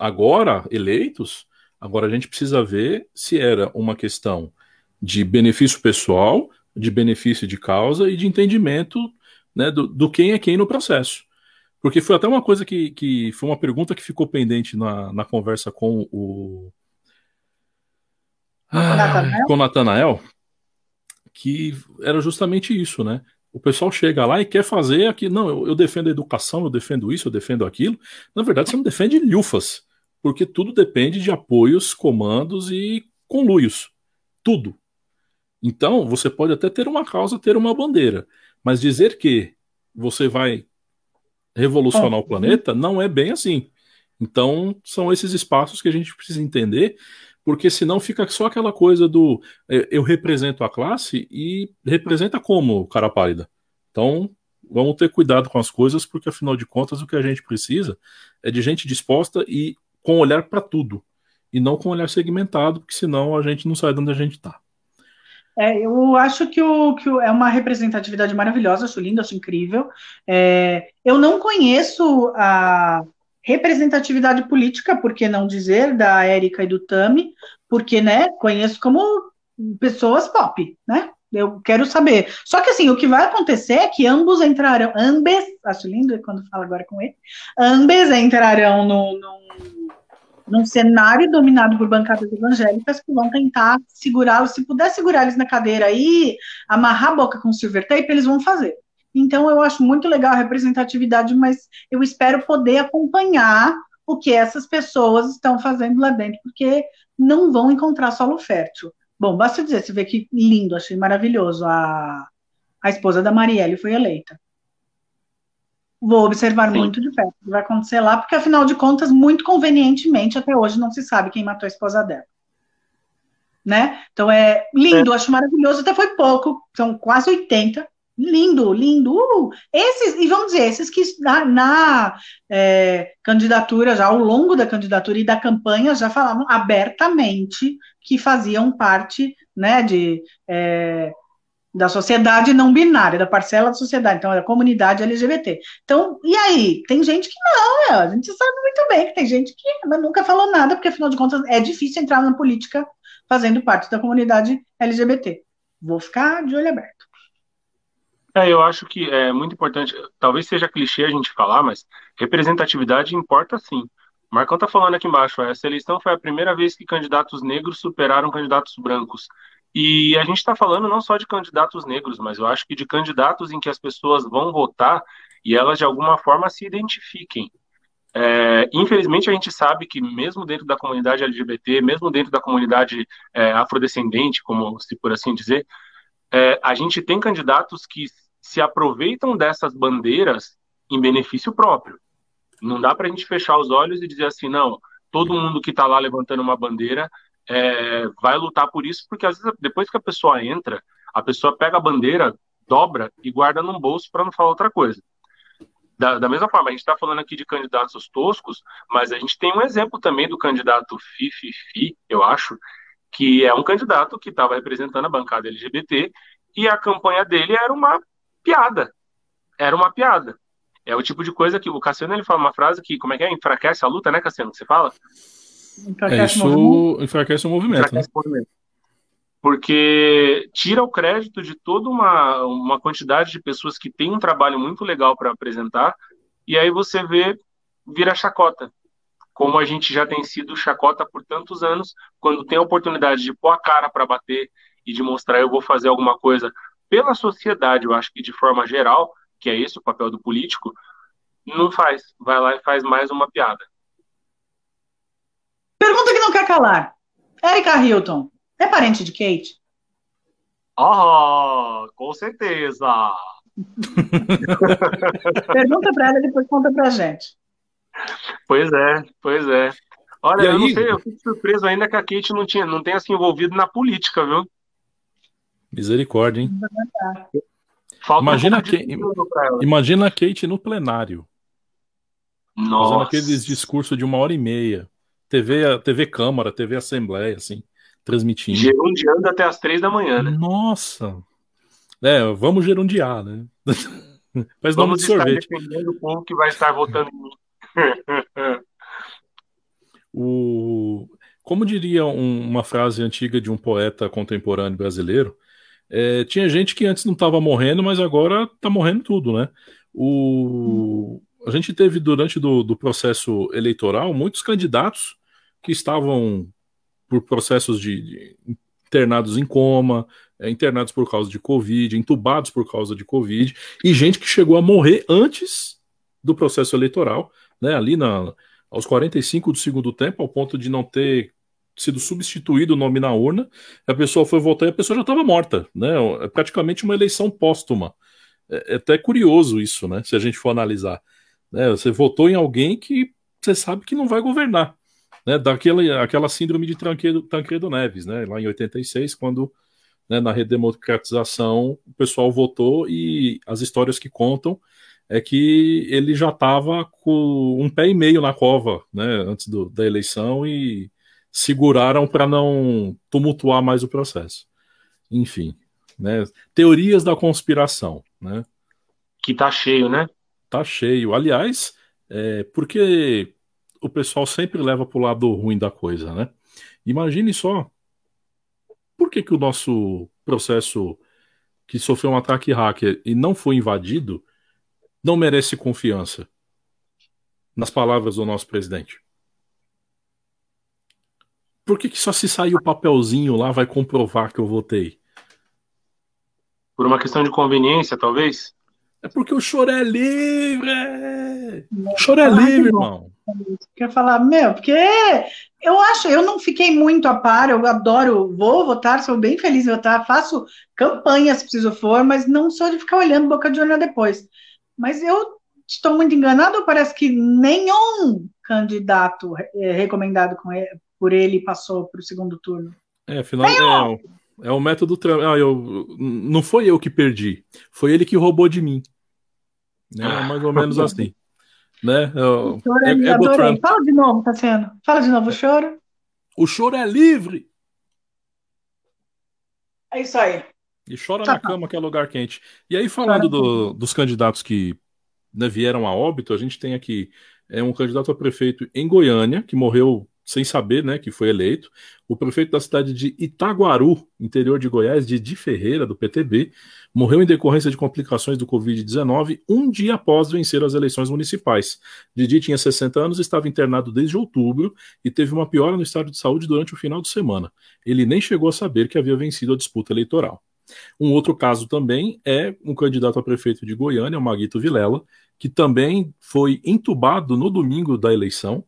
agora eleitos, agora a gente precisa ver se era uma questão de benefício pessoal de benefício de causa e de entendimento né, do, do quem é quem no processo. Porque foi até uma coisa que, que foi uma pergunta que ficou pendente na, na conversa com o. Ah, com o Natanael, que era justamente isso, né? O pessoal chega lá e quer fazer aqui, não, eu, eu, defendo a educação, eu defendo isso, eu defendo aquilo. Na verdade, você não defende lufas, porque tudo depende de apoios, comandos e conluios. Tudo. Então, você pode até ter uma causa, ter uma bandeira, mas dizer que você vai revolucionar o planeta não é bem assim. Então, são esses espaços que a gente precisa entender, porque senão fica só aquela coisa do é, eu represento a classe e representa como, cara pálida. Então, vamos ter cuidado com as coisas, porque afinal de contas o que a gente precisa é de gente disposta e com olhar para tudo, e não com olhar segmentado, porque senão a gente não sai de onde a gente está. É, eu acho que, o, que o, é uma representatividade maravilhosa, acho lindo, acho incrível. É, eu não conheço a representatividade política, por que não dizer, da Érica e do Tami, porque, né, conheço como pessoas pop, né? Eu quero saber. Só que assim, o que vai acontecer é que ambos entrarão, ambes, acho lindo quando falo agora com ele, ambes entrarão no, no num cenário dominado por bancadas evangélicas que vão tentar segurá-los, se puder segurar eles na cadeira e amarrar a boca com silver tape, eles vão fazer. Então, eu acho muito legal a representatividade, mas eu espero poder acompanhar o que essas pessoas estão fazendo lá dentro, porque não vão encontrar solo fértil. Bom, basta dizer, você vê que lindo, achei maravilhoso. A, a esposa da Marielle foi eleita. Vou observar Sim. muito de perto o que vai acontecer lá, porque afinal de contas, muito convenientemente, até hoje não se sabe quem matou a esposa dela. Né? Então é lindo, é. acho maravilhoso, até foi pouco, são quase 80. Lindo, lindo. Uh, esses, e vamos dizer, esses que na, na é, candidatura, já ao longo da candidatura e da campanha, já falavam abertamente que faziam parte né, de, é, da sociedade não binária, da parcela da sociedade, então, da comunidade LGBT. Então, e aí? Tem gente que não, é, a gente sabe muito bem que tem gente que nunca falou nada, porque afinal de contas é difícil entrar na política fazendo parte da comunidade LGBT. Vou ficar de olho aberto. É, eu acho que é muito importante, talvez seja clichê a gente falar, mas representatividade importa sim. Marcão está falando aqui embaixo, essa eleição foi a primeira vez que candidatos negros superaram candidatos brancos. E a gente está falando não só de candidatos negros, mas eu acho que de candidatos em que as pessoas vão votar e elas de alguma forma se identifiquem. É, infelizmente a gente sabe que mesmo dentro da comunidade LGBT, mesmo dentro da comunidade é, afrodescendente, como se por assim dizer, é, a gente tem candidatos que se aproveitam dessas bandeiras em benefício próprio. Não dá para a gente fechar os olhos e dizer assim, não, todo mundo que está lá levantando uma bandeira é, vai lutar por isso, porque às vezes depois que a pessoa entra, a pessoa pega a bandeira, dobra e guarda num bolso para não falar outra coisa. Da, da mesma forma, a gente está falando aqui de candidatos toscos, mas a gente tem um exemplo também do candidato Fififi, eu acho, que é um candidato que estava representando a bancada LGBT e a campanha dele era uma piada. Era uma piada. É o tipo de coisa que o Cassiano ele fala uma frase que, como é que é? Enfraquece a luta, né, Cassiano? Que você fala? Enfraquece, é, isso enfraquece o movimento. Enfraquece né? o movimento. Porque tira o crédito de toda uma, uma quantidade de pessoas que tem um trabalho muito legal para apresentar, e aí você vê, vira chacota. Como a gente já tem sido chacota por tantos anos, quando tem a oportunidade de pôr a cara para bater e de mostrar eu vou fazer alguma coisa pela sociedade, eu acho que de forma geral, que é esse o papel do político, não faz. Vai lá e faz mais uma piada. Pergunta que não quer calar. Erika Hilton, é parente de Kate? Ah, com certeza. [LAUGHS] Pergunta para ela e depois conta pra gente. Pois é, pois é. Olha, eu não sei, eu fico surpreso ainda que a Kate não, tinha, não tenha se envolvido na política, viu? Misericórdia, hein? Falta imagina, um que, imagina a Kate no plenário. Nossa. Fazendo aqueles discursos de uma hora e meia. TV, TV Câmara, TV Assembleia, assim, transmitindo. Gerundiando até as três da manhã, né? Nossa! É, vamos gerundiar, né? [LAUGHS] Mas vamos de sorvete. defendendo o povo que vai estar votando em mim. [LAUGHS] o... Como diria um, uma frase antiga de um poeta contemporâneo brasileiro, é, tinha gente que antes não estava morrendo, mas agora está morrendo tudo, né? O... A gente teve durante do, do processo eleitoral muitos candidatos que estavam por processos de, de internados em coma, é, internados por causa de Covid, entubados por causa de Covid, e gente que chegou a morrer antes do processo eleitoral, né, ali na, aos 45 do segundo tempo, ao ponto de não ter sido substituído o nome na urna, a pessoa foi votar e a pessoa já estava morta, né? É praticamente uma eleição póstuma. É, é, até curioso isso, né? Se a gente for analisar. Né? Você votou em alguém que você sabe que não vai governar né, daquela aquela síndrome de Tancredo, Tancredo Neves, né, lá em 86, quando né, na redemocratização o pessoal votou e as histórias que contam é que ele já estava com um pé e meio na cova né, antes do, da eleição e seguraram para não tumultuar mais o processo. Enfim, né, teorias da conspiração. Né? Que tá cheio, né? Tá cheio. Aliás, é, porque o pessoal sempre leva para o lado ruim da coisa, né? Imagine só por que, que o nosso processo que sofreu um ataque hacker e não foi invadido não merece confiança nas palavras do nosso presidente? Por que, que só se sair o papelzinho lá vai comprovar que eu votei? Por uma questão de conveniência, talvez? É porque o choro é livre! O choro é livre, irmão. Quer falar, meu, porque eu acho, eu não fiquei muito a par, eu adoro, vou votar, sou bem feliz em votar, faço campanha se preciso for, mas não sou de ficar olhando boca de olho depois. Mas eu estou muito enganado ou parece que nenhum candidato é, recomendado ele, por ele passou para o segundo turno? É, afinal, é, é, o método Trump. Ah, eu, não foi eu que perdi, foi ele que roubou de mim. Né? Ah. Mais ou menos assim. Né? Eu, é, é, é Trump. Fala de novo, tá sendo. Fala de novo o choro. O choro é livre. É isso aí. E chora tá, na cama, que é lugar quente. E aí, falando do, dos candidatos que né, vieram a óbito, a gente tem aqui é um candidato a prefeito em Goiânia, que morreu sem saber né, que foi eleito. O prefeito da cidade de Itaguaru, interior de Goiás, Didi Ferreira, do PTB, morreu em decorrência de complicações do Covid-19 um dia após vencer as eleições municipais. Didi tinha 60 anos, estava internado desde outubro e teve uma piora no estado de saúde durante o final de semana. Ele nem chegou a saber que havia vencido a disputa eleitoral. Um outro caso também é um candidato a prefeito de Goiânia, o Maguito Vilela, que também foi entubado no domingo da eleição.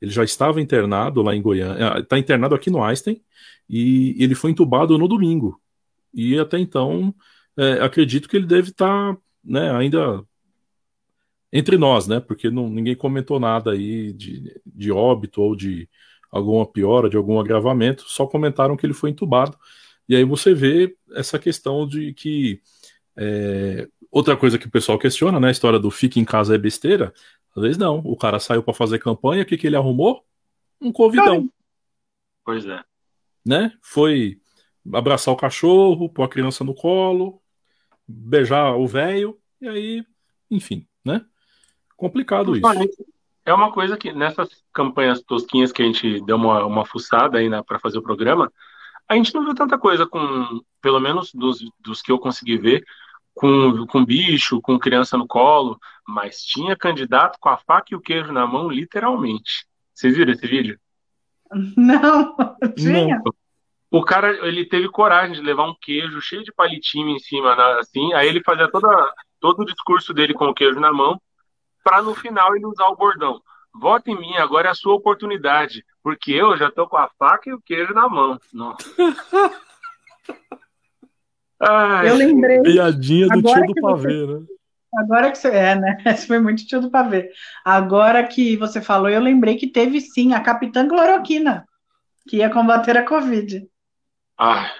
Ele já estava internado lá em Goiânia, está internado aqui no Einstein, e ele foi entubado no domingo. E até então, é, acredito que ele deve estar tá, né, ainda entre nós, né? Porque não, ninguém comentou nada aí de, de óbito ou de alguma piora, de algum agravamento, só comentaram que ele foi entubado. E aí você vê essa questão de que. É, outra coisa que o pessoal questiona, né? A história do fique em casa é besteira. Às vezes não. O cara saiu para fazer campanha, o que, que ele arrumou? Um convidão. Pois é. Né? Foi abraçar o cachorro, pôr a criança no colo, beijar o velho, e aí, enfim, né? Complicado isso. É uma coisa que nessas campanhas tosquinhas que a gente deu uma, uma fuçada aí né, para fazer o programa, a gente não viu tanta coisa com, pelo menos dos, dos que eu consegui ver, com, com bicho, com criança no colo, mas tinha candidato com a faca e o queijo na mão, literalmente. Vocês viram esse vídeo? Não, [LAUGHS] tinha. Não. O cara, ele teve coragem de levar um queijo cheio de palitinho em cima, assim, aí ele fazia toda, todo o discurso dele com o queijo na mão, para no final ele usar o bordão. Vota em mim, agora é a sua oportunidade, porque eu já tô com a faca e o queijo na mão. [LAUGHS] Ai, eu lembrei. Piadinha do tio do pavê, você... né? Agora que você. É, né? [LAUGHS] Esse foi muito tio do pavê. Agora que você falou, eu lembrei que teve sim a Capitã Cloroquina, que ia combater a Covid. Ai.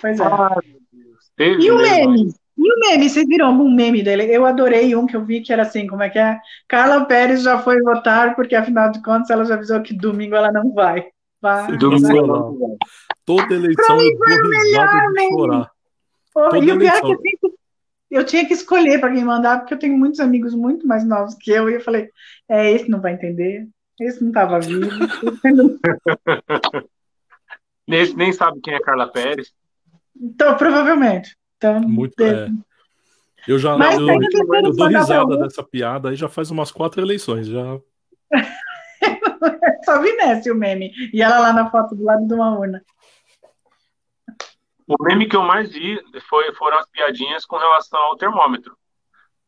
Pois é. Ai, e o meme? E o meme, vocês viram algum meme dele? Eu adorei um que eu vi que era assim, como é que é? Carla Pérez já foi votar, porque afinal de contas ela já avisou que domingo ela não vai. vai domingo ela não vai. Toda eleição eu dou risada de chorar. Toda e o pior é que eu, que, eu tinha que escolher para quem mandar, porque eu tenho muitos amigos muito mais novos que eu, e eu falei, é, esse não vai entender, esse não estava vivo. esse [LAUGHS] nem sabe quem é Carla Pérez. Então, provavelmente. Então, Muito, é. Eu já Mas eu, eu, eu dou risada dessa piada aí já faz umas quatro eleições. Já. [LAUGHS] Só vi nesse o meme. E ela lá na foto do lado de uma urna. O meme que eu mais vi foi, foram as piadinhas com relação ao termômetro.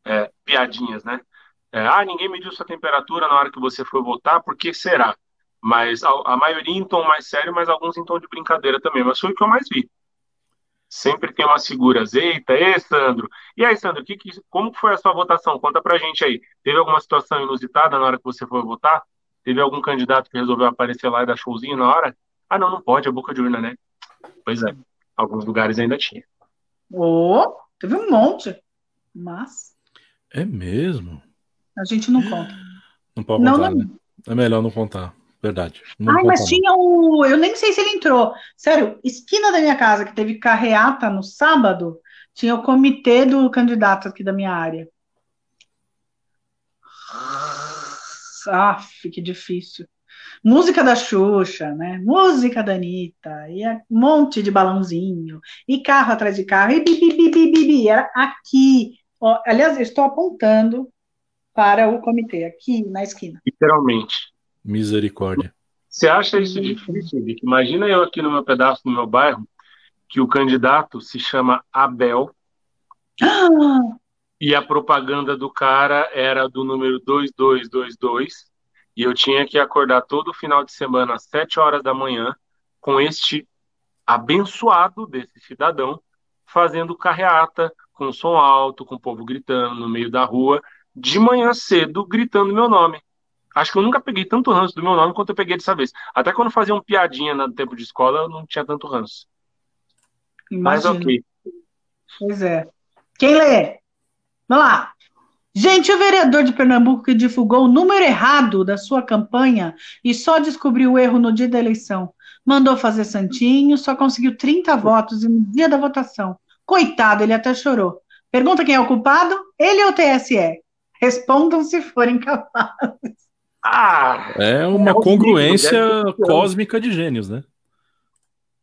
É, piadinhas, né? É, ah, ninguém mediu sua temperatura na hora que você foi votar, por que será? Mas a, a maioria em tom mais sério, mas alguns em tom de brincadeira também. Mas foi o que eu mais vi sempre tem umas figuras. Eita, e Sandro? E aí, Sandro, que, que, como foi a sua votação? Conta pra gente aí. Teve alguma situação inusitada na hora que você foi votar? Teve algum candidato que resolveu aparecer lá e dar showzinho na hora? Ah, não, não pode, é boca de urna, né? Pois é, alguns lugares ainda tinha. Oh, teve um monte, mas... É mesmo? A gente não conta. Não pode contar, não. Né? É melhor não contar. Verdade. Não Ai, mas tinha o. Eu nem sei se ele entrou. Sério, esquina da minha casa, que teve carreata no sábado, tinha o comitê do candidato aqui da minha área. Aff, que difícil. Música da Xuxa, né? Música da Anitta, e um monte de balãozinho, e carro atrás de carro, e bibi, bibi, bibi, era aqui. Ó, aliás, eu estou apontando para o comitê, aqui na esquina. Literalmente. Misericórdia. Você acha isso difícil, Vic? Imagina eu aqui no meu pedaço, no meu bairro, que o candidato se chama Abel. Ah! E a propaganda do cara era do número 2222. E eu tinha que acordar todo final de semana às 7 horas da manhã com este abençoado desse cidadão fazendo carreata, com som alto, com o povo gritando no meio da rua, de manhã cedo, gritando meu nome. Acho que eu nunca peguei tanto ranço do meu nome quanto eu peguei dessa vez. Até quando faziam piadinha no tempo de escola, eu não tinha tanto ranço. Imagina. Mas ok. Pois é. Quem lê? Vamos lá. Gente, o vereador de Pernambuco que divulgou o número errado da sua campanha e só descobriu o erro no dia da eleição. Mandou fazer santinho, só conseguiu 30 votos no dia da votação. Coitado, ele até chorou. Pergunta quem é o culpado? Ele ou o TSE? Respondam se forem capazes. Ah, é uma é congruência cósmica de gênios, né?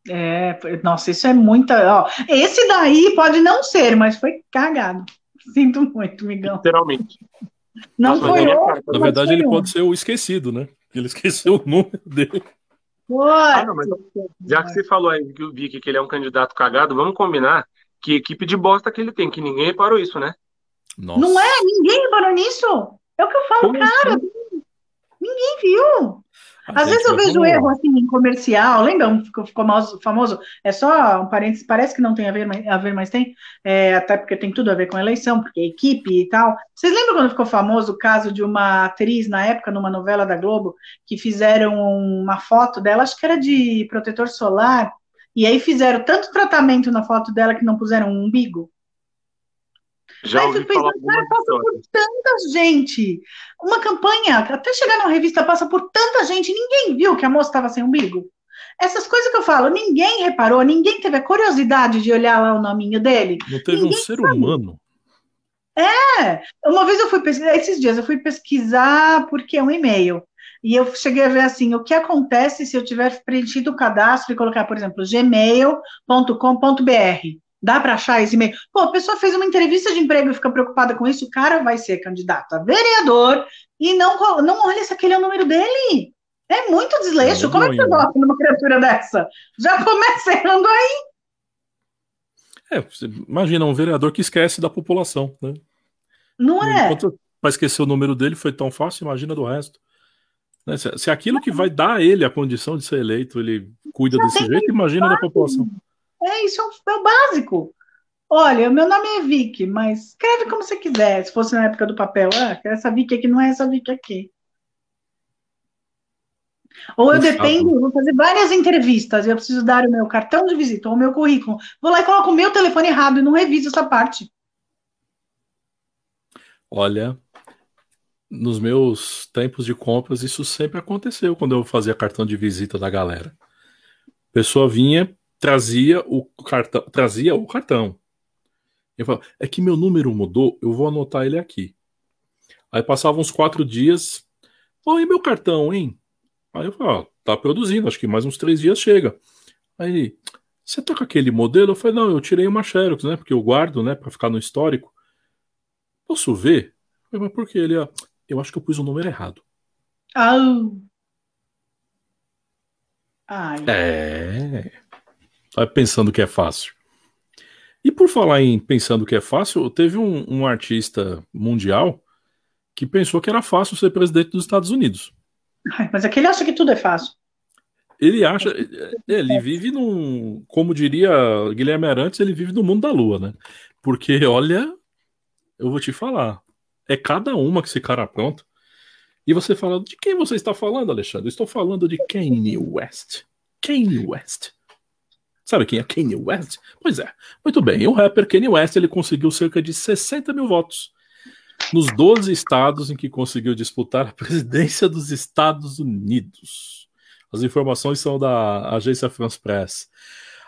É, nossa, isso é muita. Ó, esse daí pode não ser, mas foi cagado. Sinto muito, migão. Literalmente. Não Nossa, foi Na verdade, ele pode ser o esquecido, né? Ele esqueceu o número dele. Ah, não, mas já que você falou aí, que o Vicky, que ele é um candidato cagado, vamos combinar que equipe de bosta que ele tem, que ninguém reparou isso, né? Nossa. Não é? Ninguém reparou nisso? É o que eu falo, Como cara. Assim? Ninguém viu. Às vezes eu vejo erro assim em comercial, lembra? Ficou, ficou famoso, é só um parênteses, parece que não tem a ver, a ver mas tem, é, até porque tem tudo a ver com eleição, porque é equipe e tal. Vocês lembram quando ficou famoso o caso de uma atriz, na época, numa novela da Globo, que fizeram uma foto dela, acho que era de protetor solar, e aí fizeram tanto tratamento na foto dela que não puseram um umbigo? Já Aí pensando, cara, passa por tanta gente. Uma campanha, até chegar numa revista, passa por tanta gente, ninguém viu que a moça estava sem umbigo. Essas coisas que eu falo, ninguém reparou, ninguém teve a curiosidade de olhar lá o nominho dele. Não teve ninguém um ser sabe. humano. É, uma vez eu fui pesquisar, esses dias eu fui pesquisar porque é um e-mail. E eu cheguei a ver assim, o que acontece se eu tiver preenchido o cadastro e colocar, por exemplo, gmail.com.br. Dá para achar esse e-mail? Pô, a pessoa fez uma entrevista de emprego e fica preocupada com isso, o cara vai ser candidato a vereador e não, não olha se aquele é o número dele. É muito desleixo. É Como é que você gosta numa criatura dessa? Já começa errando aí. É, imagina um vereador que esquece da população, né? Não é? Para esquecer o número dele foi tão fácil, imagina do resto. Né? Se, se aquilo que vai dar a ele a condição de ser eleito, ele cuida desse jeito, imagina da população. É, isso é, é o básico. Olha, meu nome é Vicky, mas escreve como você quiser. Se fosse na época do papel, ah, essa Vicky aqui não é essa Vicky aqui. Ou eu dependo, vou fazer várias entrevistas, eu preciso dar o meu cartão de visita ou o meu currículo. Vou lá e coloco o meu telefone errado e não reviso essa parte. Olha, nos meus tempos de compras, isso sempre aconteceu quando eu fazia cartão de visita da galera. A pessoa vinha, trazia o cartão, trazia o cartão. Eu falava, é que meu número mudou, eu vou anotar ele aqui. Aí passavam uns quatro dias, pô, e meu cartão, hein? Aí eu falava, ah, tá produzindo, acho que mais uns três dias chega. Aí você tá com aquele modelo? Eu falei, não, eu tirei uma Xerox, né? Porque eu guardo, né, para ficar no histórico. Posso ver? Eu falei, mas por que ele, eu acho que eu pus o número errado. Oh. Ai. É. Vai pensando que é fácil. E por falar em pensando que é fácil, teve um, um, artista mundial que pensou que era fácil ser presidente dos Estados Unidos. Mas aquele acha que tudo é fácil. Ele acha, ele vive num, como diria Guilherme Arantes, ele vive no mundo da lua, né? Porque olha, eu vou te falar, é cada uma que esse cara pronto. E você fala, de quem você está falando, Alexandre? Eu estou falando de Kanye West. Kanye West. Sabe quem é Kanye West? Pois é. Muito bem. O rapper Kanye West ele conseguiu cerca de 60 mil votos nos 12 estados em que conseguiu disputar a [LAUGHS] presidência dos Estados Unidos. As informações são da agência France Press.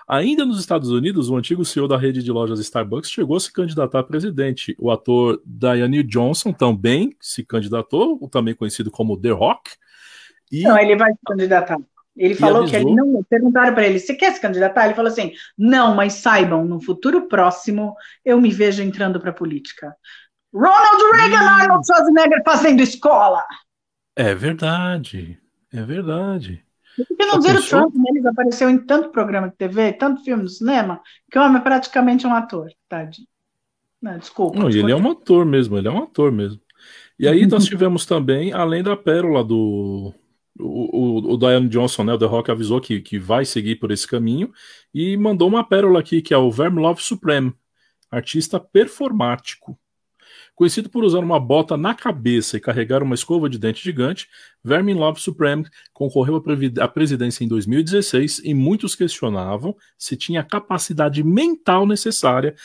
Ainda nos Estados Unidos, o antigo CEO da rede de lojas Starbucks chegou a se candidatar a presidente. O ator Diane Johnson também se candidatou, também conhecido como The Rock. E... Não, ele vai se candidatar. Ele falou que ele não. Perguntaram para ele: você quer se candidatar? Ele falou assim: não, mas saibam, no futuro próximo eu me vejo entrando para a política. Ronald Reagan, hum. Arnold Schwarzenegger fazendo escola. É verdade, é verdade. Por que não ver o Trump? Né? Ele apareceu em tanto programa de TV, tanto filme no cinema, que o homem é praticamente um ator, tadinho. Não, desculpa. Não, ele é um ator mesmo, ele é um ator mesmo. E aí nós [LAUGHS] tivemos também, além da pérola do o, o, o Diane Johnson, né, o The Rock, avisou que, que vai seguir por esse caminho e mandou uma pérola aqui, que é o Vermlove Supreme, artista performático. Conhecido por usar uma bota na cabeça e carregar uma escova de dente gigante, Vermin Love Supreme concorreu à presidência em 2016 e muitos questionavam se tinha a capacidade mental necessária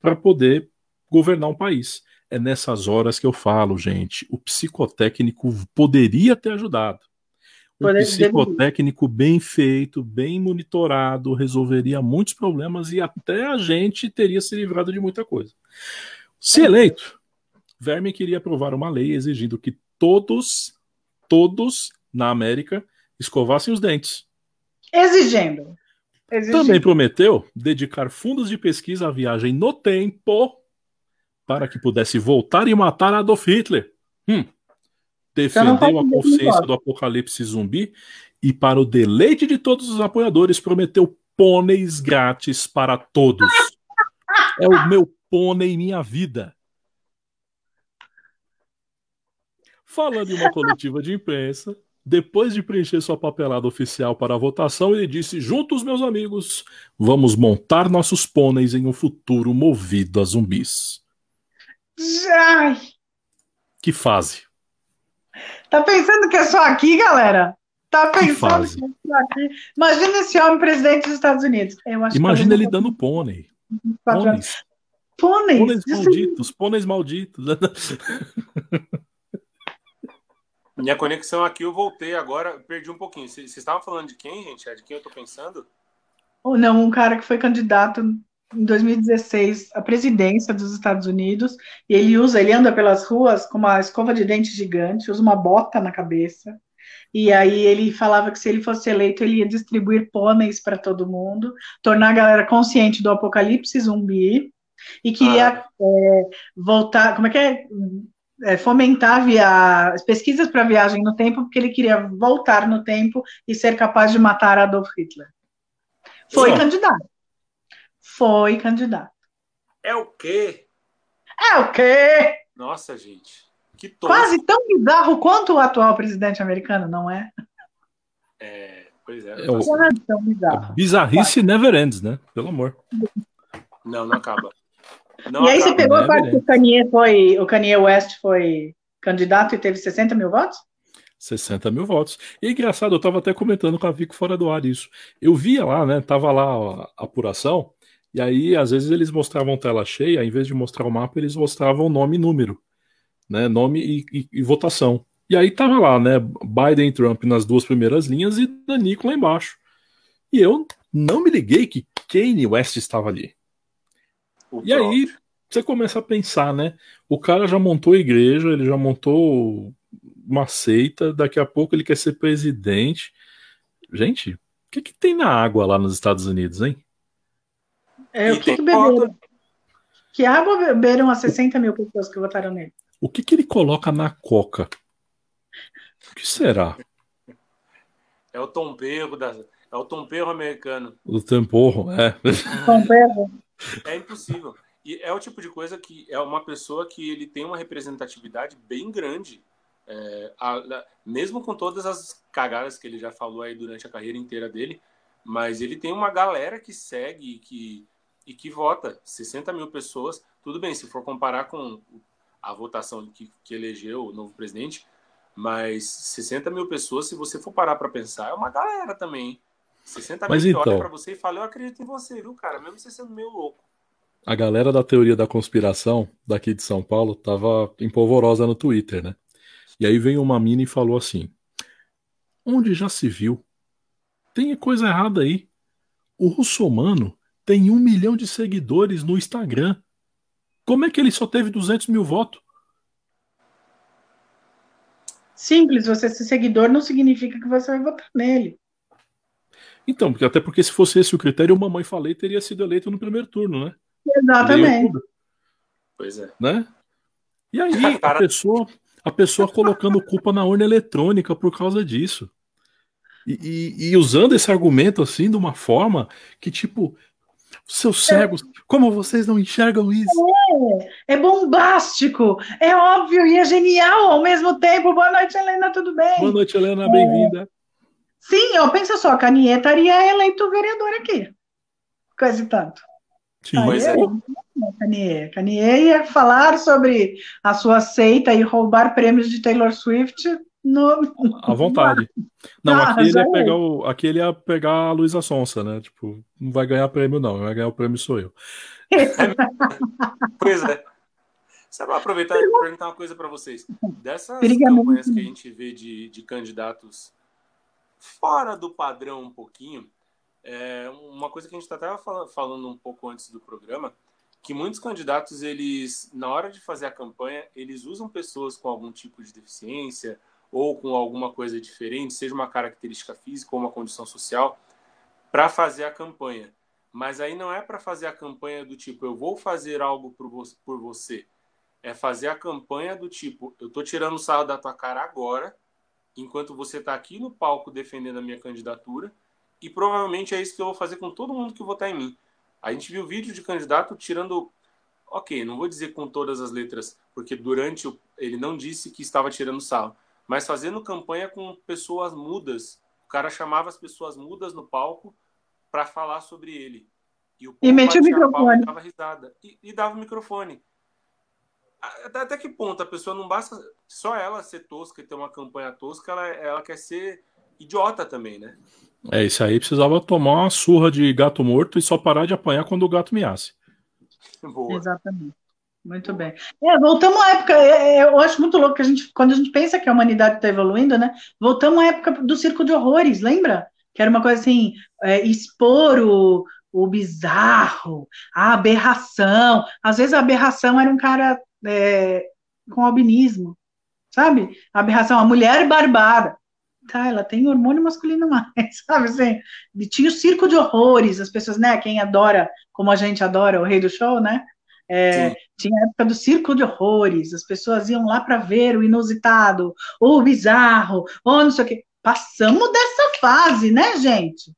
para poder governar um país. É nessas horas que eu falo, gente, o psicotécnico poderia ter ajudado. Um psicotécnico bem feito, bem monitorado, resolveria muitos problemas e até a gente teria se livrado de muita coisa. Se eleito, Verme queria aprovar uma lei exigindo que todos, todos na América escovassem os dentes. Exigindo. Exigindo. Também prometeu dedicar fundos de pesquisa à viagem no tempo para que pudesse voltar e matar Adolf Hitler. Hum. Defendeu a consciência do apocalipse zumbi e, para o deleite de todos os apoiadores, prometeu pôneis grátis para todos. [LAUGHS] é o meu pônei minha vida. Falando em uma coletiva de imprensa, depois de preencher sua papelada oficial para a votação, ele disse: Juntos, meus amigos, vamos montar nossos pôneis em um futuro movido a zumbis. Ai. Que fase. Tá pensando que é só aqui, galera? Tá pensando que, que é só aqui? Imagina esse homem presidente dos Estados Unidos. Imagina ele dando pônei. Pôneis. Pôneis. Pôneis malditos, pôneis malditos. [LAUGHS] Minha conexão aqui, eu voltei agora, perdi um pouquinho. Vocês estavam falando de quem, gente? É de quem eu tô pensando? Ou não, um cara que foi candidato em 2016 à presidência dos Estados Unidos, e ele usa, ele anda pelas ruas com uma escova de dente gigante, usa uma bota na cabeça, e aí ele falava que se ele fosse eleito, ele ia distribuir pôneis para todo mundo, tornar a galera consciente do apocalipse zumbi, e queria ah. é, voltar, como é que é? é, fomentar via, pesquisas para viagem no tempo, porque ele queria voltar no tempo e ser capaz de matar Adolf Hitler. Foi Sim. candidato. Foi candidato. É o quê? É o quê? Nossa, gente. Que Quase tão bizarro quanto o atual presidente americano, não é? É, pois é. é, o, é tão bizarro. A bizarrice Vai. never ends, né? Pelo amor. Não, não acaba. Não e aí você pegou a parte que o Kanye, foi, o Kanye West foi candidato e teve 60 mil votos? 60 mil votos. E é engraçado, eu estava até comentando com a Vico fora do ar isso. Eu via lá, né? Tava lá a apuração, e aí às vezes eles mostravam tela cheia, em vez de mostrar o mapa, eles mostravam nome e número, né? Nome e, e, e votação. E aí tava lá, né? Biden e Trump nas duas primeiras linhas e Danico lá embaixo. E eu não me liguei que Kanye West estava ali. O e próprio. aí você começa a pensar, né? O cara já montou igreja, ele já montou uma seita, daqui a pouco ele quer ser presidente. Gente, o que, que tem na água lá nos Estados Unidos, hein? É, o que, que beberam? Que água beberam as 60 mil pessoas que votaram nele? O que, que ele coloca na coca? O que será? É o tomperro da, é o tomperro americano. O temporro, é. Tomperro. É impossível. E é o tipo de coisa que é uma pessoa que ele tem uma representatividade bem grande. É, a, a, mesmo com todas as cagadas que ele já falou aí durante a carreira inteira dele, mas ele tem uma galera que segue e que, e que vota. 60 mil pessoas, tudo bem, se for comparar com a votação que, que elegeu o novo presidente, mas 60 mil pessoas, se você for parar para pensar, é uma galera também. 60 Mas mil então, olha pra você e fala, eu acredito em você, viu, cara? Mesmo você sendo meio louco. A galera da teoria da conspiração daqui de São Paulo tava empolvorosa no Twitter, né? E aí veio uma mina e falou assim: Onde já se viu? Tem coisa errada aí. O russomano tem um milhão de seguidores no Instagram. Como é que ele só teve 200 mil votos? Simples, você ser seguidor não significa que você vai votar nele. Então, porque, até porque se fosse esse o critério, o Mamãe Falei teria sido eleito no primeiro turno, né? Exatamente. Pois é. Né? E aí, [LAUGHS] a pessoa, a pessoa colocando culpa na urna eletrônica por causa disso. E, e, e, usando esse argumento assim de uma forma que, tipo, Seus cegos, como vocês não enxergam isso? É, é bombástico, é óbvio e é genial ao mesmo tempo. Boa noite, Helena, tudo bem? Boa noite, Helena, bem-vinda. Sim, ó, pensa só, Canier estaria eleito vereador aqui. Quase tanto. Sim, mas é. Canier. Canier ia falar sobre a sua seita e roubar prêmios de Taylor Swift no... À vontade. Não, ah, aqui, ele ia pegar o, aqui ele ia pegar a Luísa Sonsa, né? Tipo, não vai ganhar prêmio, não. Vai ganhar o prêmio sou eu. [LAUGHS] pois é. Sabe, aproveitar e perguntar uma coisa para vocês. Dessas campanhas que a gente vê de, de candidatos fora do padrão um pouquinho, é uma coisa que a gente está até falando um pouco antes do programa, que muitos candidatos, eles, na hora de fazer a campanha, eles usam pessoas com algum tipo de deficiência ou com alguma coisa diferente, seja uma característica física ou uma condição social, para fazer a campanha. Mas aí não é para fazer a campanha do tipo, eu vou fazer algo por você. É fazer a campanha do tipo, eu estou tirando o sarro da tua cara agora, enquanto você está aqui no palco defendendo a minha candidatura, e provavelmente é isso que eu vou fazer com todo mundo que votar em mim. A gente viu vídeo de candidato tirando, ok, não vou dizer com todas as letras, porque durante o, ele não disse que estava tirando sarro, mas fazendo campanha com pessoas mudas. O cara chamava as pessoas mudas no palco para falar sobre ele. E, o e metia o microfone. E dava risada. E, e dava o microfone. Até, até que ponto a pessoa não basta só ela ser tosca e ter uma campanha tosca, ela, ela quer ser idiota também, né? É, isso aí precisava tomar uma surra de gato morto e só parar de apanhar quando o gato miasse. [LAUGHS] Boa. Exatamente. Muito bem. É, voltamos à época, é, é, eu acho muito louco que a gente, quando a gente pensa que a humanidade está evoluindo, né? Voltamos à época do circo de horrores, lembra? Que era uma coisa assim, é, expor o, o bizarro, a aberração. Às vezes a aberração era um cara é, com albinismo, sabe? A aberração, a mulher barbada. Tá, ela tem hormônio masculino mais, [LAUGHS] sabe assim? E tinha o circo de horrores, as pessoas, né? Quem adora, como a gente adora o rei do show, né? É, tinha a época do circo de horrores, as pessoas iam lá para ver o inusitado, ou o bizarro, ou não sei o quê. Passamos dessa fase, né, gente?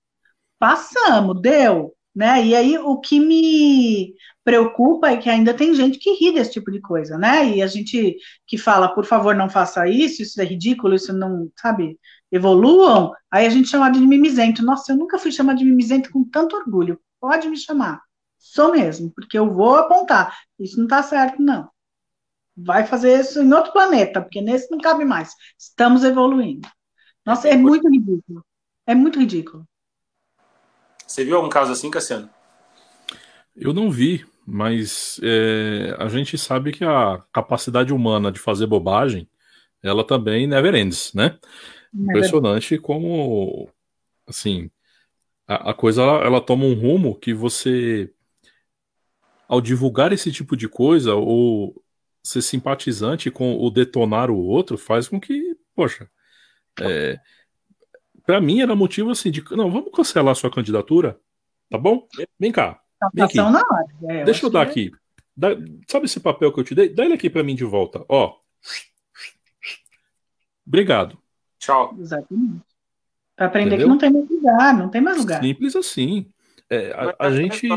Passamos, deu. Né? E aí o que me preocupa é que ainda tem gente que ri desse tipo de coisa, né? E a gente que fala, por favor, não faça isso, isso é ridículo, isso não, sabe, evoluam, aí a gente chama de mimizento. Nossa, eu nunca fui chamada de mimizento com tanto orgulho. Pode me chamar. Sou mesmo, porque eu vou apontar. Isso não está certo, não. Vai fazer isso em outro planeta, porque nesse não cabe mais. Estamos evoluindo. Nossa, é muito ridículo. É muito ridículo. Você viu algum caso assim, Cassiano? Eu não vi, mas é, a gente sabe que a capacidade humana de fazer bobagem, ela também never ends, né? Impressionante como, assim, a, a coisa ela, ela, toma um rumo que você ao divulgar esse tipo de coisa ou ser simpatizante com o detonar o outro faz com que, poxa, é, para mim era motivo assim de não, vamos cancelar sua candidatura, tá bom? Vem cá, vem aqui. É, Deixa eu, dar é aqui. Dá, sabe esse papel que eu te dei? Dá ele aqui para mim de volta, ó. Obrigado. Tchau. Exatamente. Para aprender Entendeu? que não tem mais lugar, não tem mais lugar. Simples assim. É, a, a gente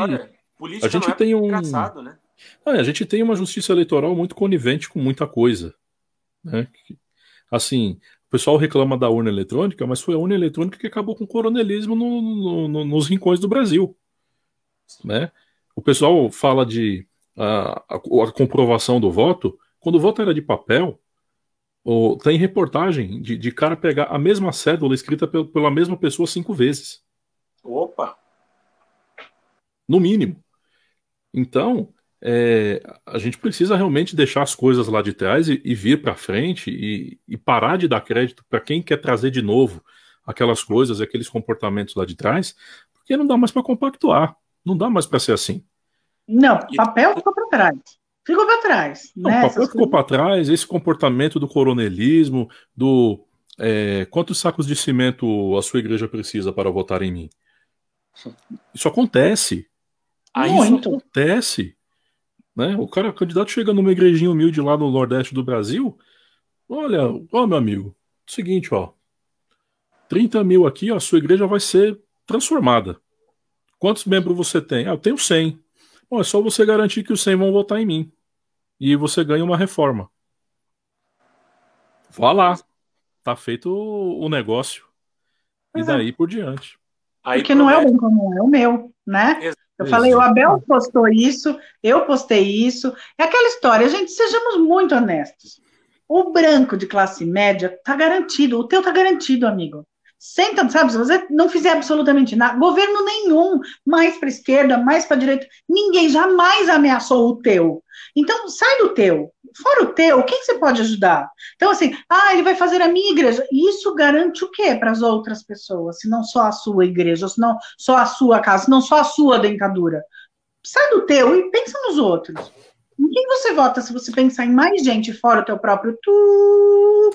Política a gente é tem um engraçado, né? Ah, a gente tem uma justiça eleitoral muito conivente com muita coisa. Né? Assim, o pessoal reclama da urna eletrônica, mas foi a urna eletrônica que acabou com o coronelismo no, no, no, nos rincões do Brasil. Né? O pessoal fala de a, a, a, comprovação do voto. Quando o voto era de papel, ou, tem reportagem de, de cara pegar a mesma cédula escrita pela mesma pessoa cinco vezes. Opa! No mínimo. Então, é, a gente precisa realmente deixar as coisas lá de trás e, e vir para frente e, e, parar de dar crédito para quem quer trazer de novo aquelas coisas, aqueles comportamentos lá de trás, porque não dá mais para compactuar, não dá mais para ser assim. Não, papel ficou para trás. Ficou para trás. Não, né? papel ficou para trás, esse comportamento do coronelismo, do é, quantos sacos de cimento a sua igreja precisa para votar em mim? Isso acontece. Aí Muito. isso acontece. Né? O cara, o candidato chega numa igrejinha humilde lá no Nordeste do Brasil. Olha, ó, meu amigo, seguinte, ó. 30 mil aqui, ó, a sua igreja vai ser transformada. Quantos membros você tem? Ah, eu tenho 100. Bom, é só você garantir que os 100 vão votar em mim. E você ganha uma reforma. Vá lá. Tá feito o negócio. E daí é. por diante. Aí Porque promete... não é o bem comum, é o meu, né? Exato. Eu falei, o Abel postou isso, eu postei isso. É aquela história, gente, sejamos muito honestos. O branco de classe média tá garantido, o teu tá garantido, amigo. Senta, sabe, se você não fizer absolutamente nada, governo nenhum, mais para esquerda, mais para direita, ninguém jamais ameaçou o teu. Então, sai do teu. Fora o teu, quem você pode ajudar? Então, assim, ah, ele vai fazer a minha igreja. Isso garante o quê para as outras pessoas, se não só a sua igreja, se não só a sua casa, se não só a sua dentadura? Sai do teu e pensa nos outros. Em quem você vota se você pensar em mais gente fora o teu próprio tu?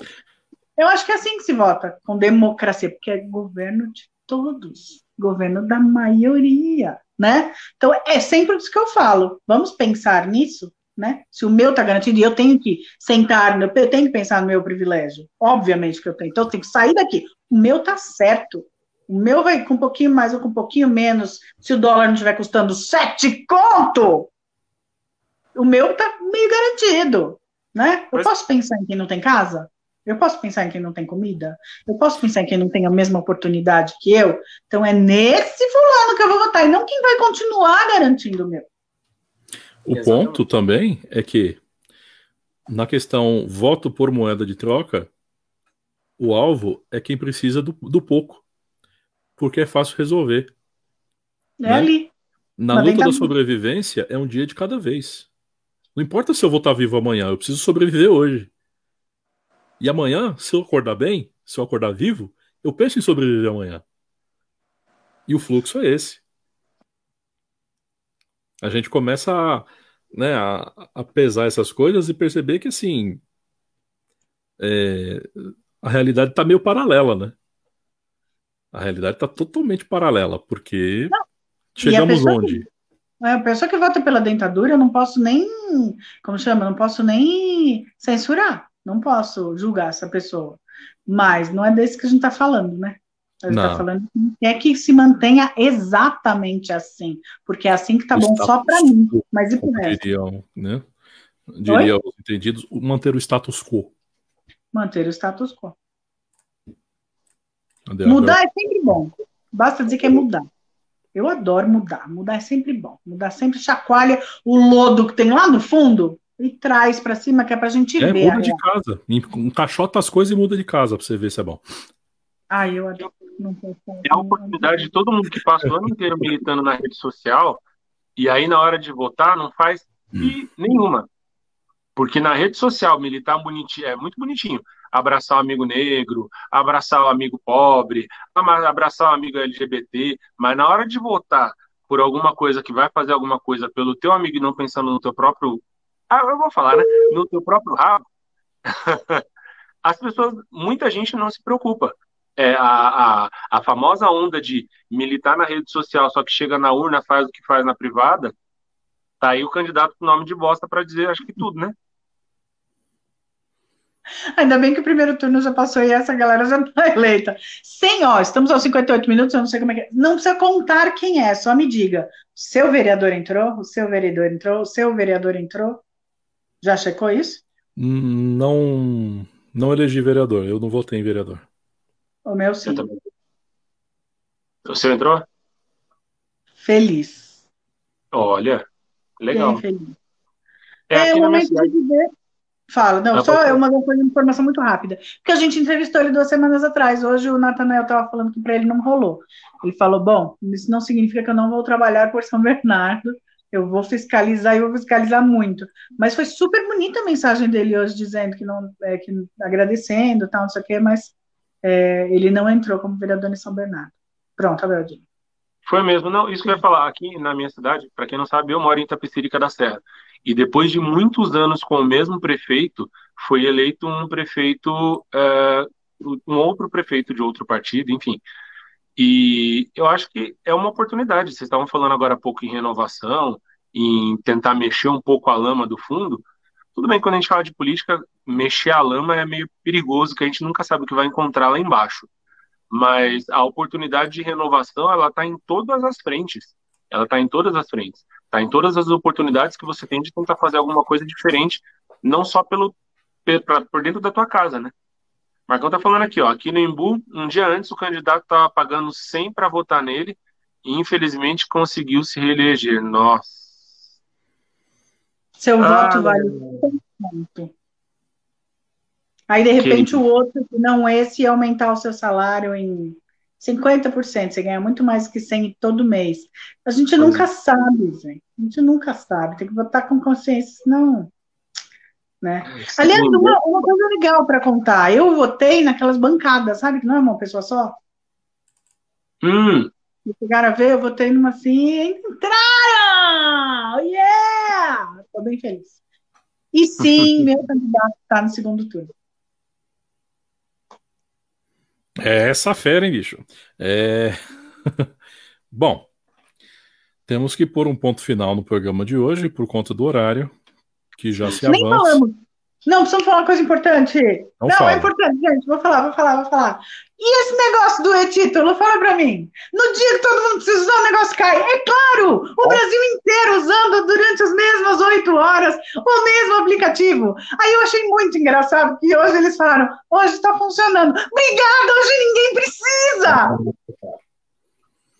Eu acho que é assim que se vota, com democracia, porque é governo de todos, governo da maioria, né? Então é sempre isso que eu falo. Vamos pensar nisso, né? Se o meu está garantido, e eu tenho que sentar, eu tenho que pensar no meu privilégio. Obviamente que eu tenho. Então eu tenho que sair daqui. O meu tá certo. O meu vai com um pouquinho mais ou com um pouquinho menos, se o dólar não estiver custando sete conto, o meu tá meio garantido, né? Eu posso pensar em quem não tem casa? Eu posso pensar em quem não tem comida? Eu posso pensar em quem não tem a mesma oportunidade que eu? Então é nesse fulano que eu vou votar e não quem vai continuar garantindo o meu. O Exatamente. ponto também é que na questão voto por moeda de troca, o alvo é quem precisa do, do pouco, porque é fácil resolver. É né? ali. Na luta da sobrevivência é um dia de cada vez. Não importa se eu vou estar vivo amanhã, eu preciso sobreviver hoje. E amanhã, se eu acordar bem, se eu acordar vivo, eu penso em sobreviver amanhã. E o fluxo é esse. A gente começa a, né, a, a pesar essas coisas e perceber que assim é, a realidade está meio paralela, né? A realidade está totalmente paralela, porque Não. chegamos onde? Que, é, a pessoa que vota pela dentadura, eu não posso nem, como chama, não posso nem censurar. Não posso julgar essa pessoa. Mas não é desse que a gente está falando, né? A gente está falando que é que se mantenha exatamente assim, porque é assim que está bom só para mim, mas e para o resto? Diriam, né? Diria os entendidos, manter o status quo. Manter o status quo. Mudar é sempre bom. Basta dizer que é mudar. Eu adoro mudar. Mudar é sempre bom. Mudar sempre chacoalha o lodo que tem lá no fundo e traz para cima, que é pra gente é, ver. Muda de casa. Encaixota as coisas e muda de casa pra você ver se é bom. Ah, eu adoro. É a oportunidade de todo mundo que passa o ano inteiro militando na rede social e aí na hora de votar não faz hum. nenhuma. Porque na rede social militar bonitinho, é muito bonitinho. Abraçar o amigo negro, abraçar o amigo pobre, abraçar o amigo LGBT, mas na hora de votar por alguma coisa que vai fazer alguma coisa pelo teu amigo e não pensando no teu próprio ah, eu vou falar, né? No teu próprio rabo, [LAUGHS] as pessoas, muita gente não se preocupa. É, a, a, a famosa onda de militar na rede social, só que chega na urna, faz o que faz na privada, tá aí o candidato com nome de bosta para dizer, acho que tudo, né? Ainda bem que o primeiro turno já passou e essa galera já está eleita. Sem, ó, estamos aos 58 minutos, eu não sei como é que é. Não precisa contar quem é, só me diga. Seu vereador entrou? O seu vereador entrou? O seu vereador entrou? Já checou isso? Não, não elegi vereador. Eu não votei em vereador. O meu sim. O seu entrou? Feliz. Olha, legal. feliz. É, é o momento cidade... de viver. Fala, não, não só é uma, uma informação muito rápida. Porque a gente entrevistou ele duas semanas atrás. Hoje o Natanael estava falando que para ele não rolou. Ele falou: bom, isso não significa que eu não vou trabalhar por São Bernardo eu vou fiscalizar e vou fiscalizar muito. Mas foi super bonita a mensagem dele hoje, dizendo que não, é, que agradecendo, tal, não sei o quê, mas é, ele não entrou como vereador em São Bernardo. Pronto, Abeldinho. Foi mesmo, não, isso que eu ia falar, aqui na minha cidade, para quem não sabe, eu moro em Itapecerica da Serra, e depois de muitos anos com o mesmo prefeito, foi eleito um prefeito, é, um outro prefeito de outro partido, enfim, e eu acho que é uma oportunidade. Vocês estavam falando agora há pouco em renovação, em tentar mexer um pouco a lama do fundo. Tudo bem, quando a gente fala de política, mexer a lama é meio perigoso, que a gente nunca sabe o que vai encontrar lá embaixo. mas a oportunidade de renovação ela está em todas as frentes. Ela está em todas as frentes. Está em todas as oportunidades que você tem de tentar fazer alguma coisa diferente, não só pelo por dentro da tua casa, né? Marcão tá falando aqui, ó, aqui no Embu, um dia antes o candidato estava pagando 100 para votar nele e infelizmente conseguiu se reeleger. Nossa. Seu ah, voto vale muito. Aí, de repente, que... o outro, que não esse, ia aumentar o seu salário em 50%. Você ganha muito mais que 100 todo mês. A gente pois nunca é. sabe, gente. A gente nunca sabe. Tem que votar com consciência, senão. Né? É, Aliás, uma, uma coisa legal para contar. Eu votei naquelas bancadas, sabe? Que não é uma pessoa só. Hum. Chegaram a ver, eu votei numa assim, entraram! Yeah! Estou bem feliz. E sim, [LAUGHS] meu candidato está no segundo turno. É essa fera, hein, bicho? É... [LAUGHS] Bom, temos que pôr um ponto final no programa de hoje por conta do horário, que já se Nem avança. Falamos. Não, precisamos falar uma coisa importante. Não, não é importante, gente. Vou falar, vou falar, vou falar. E esse negócio do e-título? Fala pra mim. No dia que todo mundo precisa usar, o negócio cai. É claro! O Brasil inteiro usando durante as mesmas oito horas o mesmo aplicativo. Aí eu achei muito engraçado que hoje eles falaram: hoje está funcionando. Obrigada, hoje ninguém precisa.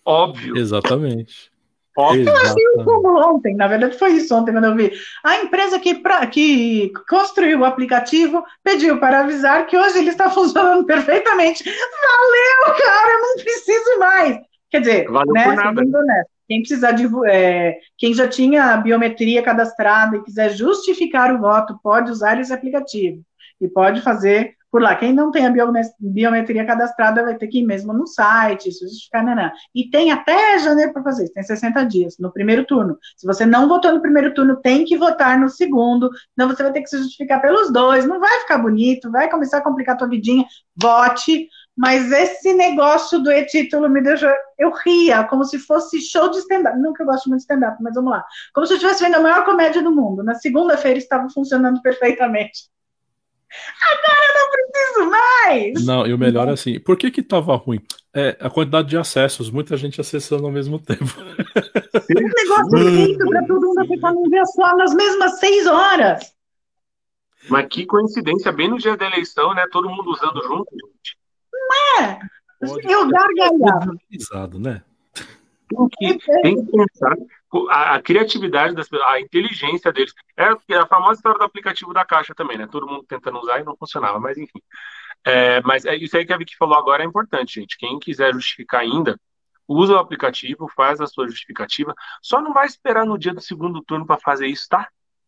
Óbvio. Exatamente. Eu achei um cúmulo ontem, na verdade foi isso ontem quando eu vi. A empresa que, pra, que construiu o aplicativo pediu para avisar que hoje ele está funcionando perfeitamente. Valeu, cara, eu não preciso mais. Quer dizer, Valeu né, segundo, né, quem precisar de é, quem já tinha a biometria cadastrada e quiser justificar o voto, pode usar esse aplicativo e pode fazer por lá. Quem não tem a biometria cadastrada vai ter que ir mesmo no site, isso justificar, nanã. E tem até janeiro para fazer isso, tem 60 dias no primeiro turno. Se você não votou no primeiro turno, tem que votar no segundo, não você vai ter que se justificar pelos dois, não vai ficar bonito, vai começar a complicar a tua vidinha, vote, mas esse negócio do e-título me deixou. Eu ria, como se fosse show de stand-up. Eu gosto muito de stand-up, mas vamos lá. Como se eu estivesse vendo a maior comédia do mundo. Na segunda-feira estava funcionando [LAUGHS] perfeitamente. Agora eu não preciso mais! Não, e o melhor é assim, por que que tava ruim? É a quantidade de acessos, muita gente acessando ao mesmo [LAUGHS] tempo. Um negócio feito para todo mundo ficar num dia só nas mesmas seis horas. Mas que coincidência, bem no dia da eleição, né? Todo mundo usando junto, gente. Não é? Pode eu gargalhava. Né? Tem que, tem que pensar a, a, criatividade das a inteligência deles. É, é a famosa história do aplicativo da caixa também, né? Todo mundo tentando usar e não funcionava, mas enfim. É, mas é, isso aí que a Vicky falou agora é importante, gente. Quem quiser justificar ainda, usa o aplicativo, faz a sua justificativa. Só não vai esperar no dia do segundo turno para fazer isso, tá?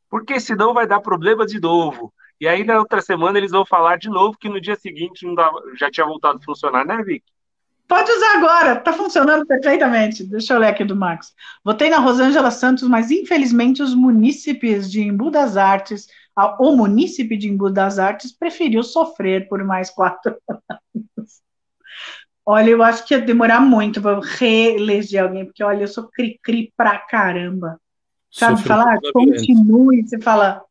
Porque senão vai dar problema de novo. E aí na outra semana eles vão falar de novo que no dia seguinte não dava, já tinha voltado a funcionar, né, Vicky? Pode usar agora, está funcionando perfeitamente. Deixa eu ler aqui do Max. Votei na Rosângela Santos, mas infelizmente os munícipes de Embu das Artes, o munícipe de Embu das Artes preferiu sofrer por mais quatro [LAUGHS] anos. Olha, eu acho que ia demorar muito para reeleger alguém, porque olha, eu sou cri-cri pra caramba. Sabe falar? Continue, você fala,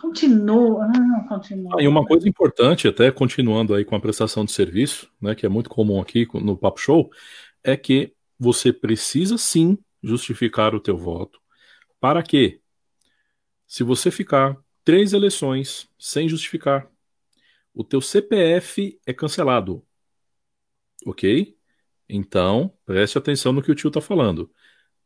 Continua, ah, continua. Ah, e uma coisa importante, até continuando aí com a prestação de serviço, né, que é muito comum aqui no Papo Show, é que você precisa sim justificar o teu voto. Para quê? Se você ficar três eleições sem justificar, o teu CPF é cancelado. Ok? Então, preste atenção no que o tio está falando.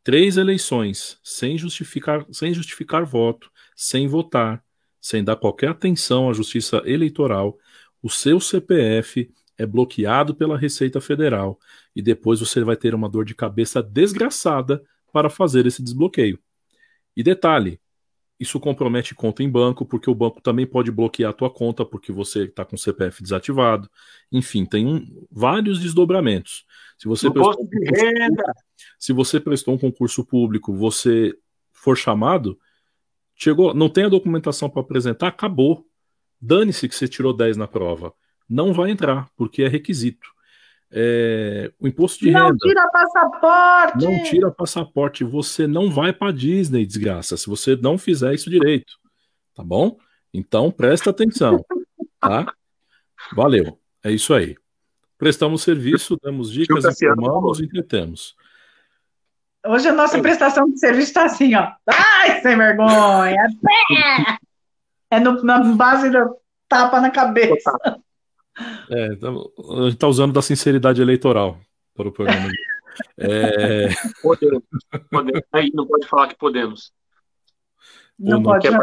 Três eleições sem justificar, sem justificar voto, sem votar, sem dar qualquer atenção à justiça eleitoral, o seu CPF é bloqueado pela Receita Federal e depois você vai ter uma dor de cabeça desgraçada para fazer esse desbloqueio. E detalhe, isso compromete conta em banco, porque o banco também pode bloquear a tua conta porque você está com o CPF desativado. Enfim, tem um, vários desdobramentos. Se você, prestou um público, se você prestou um concurso público, você for chamado, Chegou, não tem a documentação para apresentar, acabou. Dane-se que você tirou 10 na prova. Não vai entrar, porque é requisito. É, o imposto de não renda. Não tira passaporte! Não tira passaporte. Você não vai para Disney, desgraça, se você não fizer isso direito. Tá bom? Então presta atenção. Tá? Valeu. É isso aí. Prestamos serviço, damos dicas, informamos e entretemos. Hoje a nossa prestação de serviço está assim, ó. Ai, sem vergonha! [LAUGHS] É no, na base do tapa na cabeça. É, então, a gente está usando da sinceridade eleitoral para o programa. É... Podemos. podemos. Aí não pode falar que podemos. Não, não pode, não,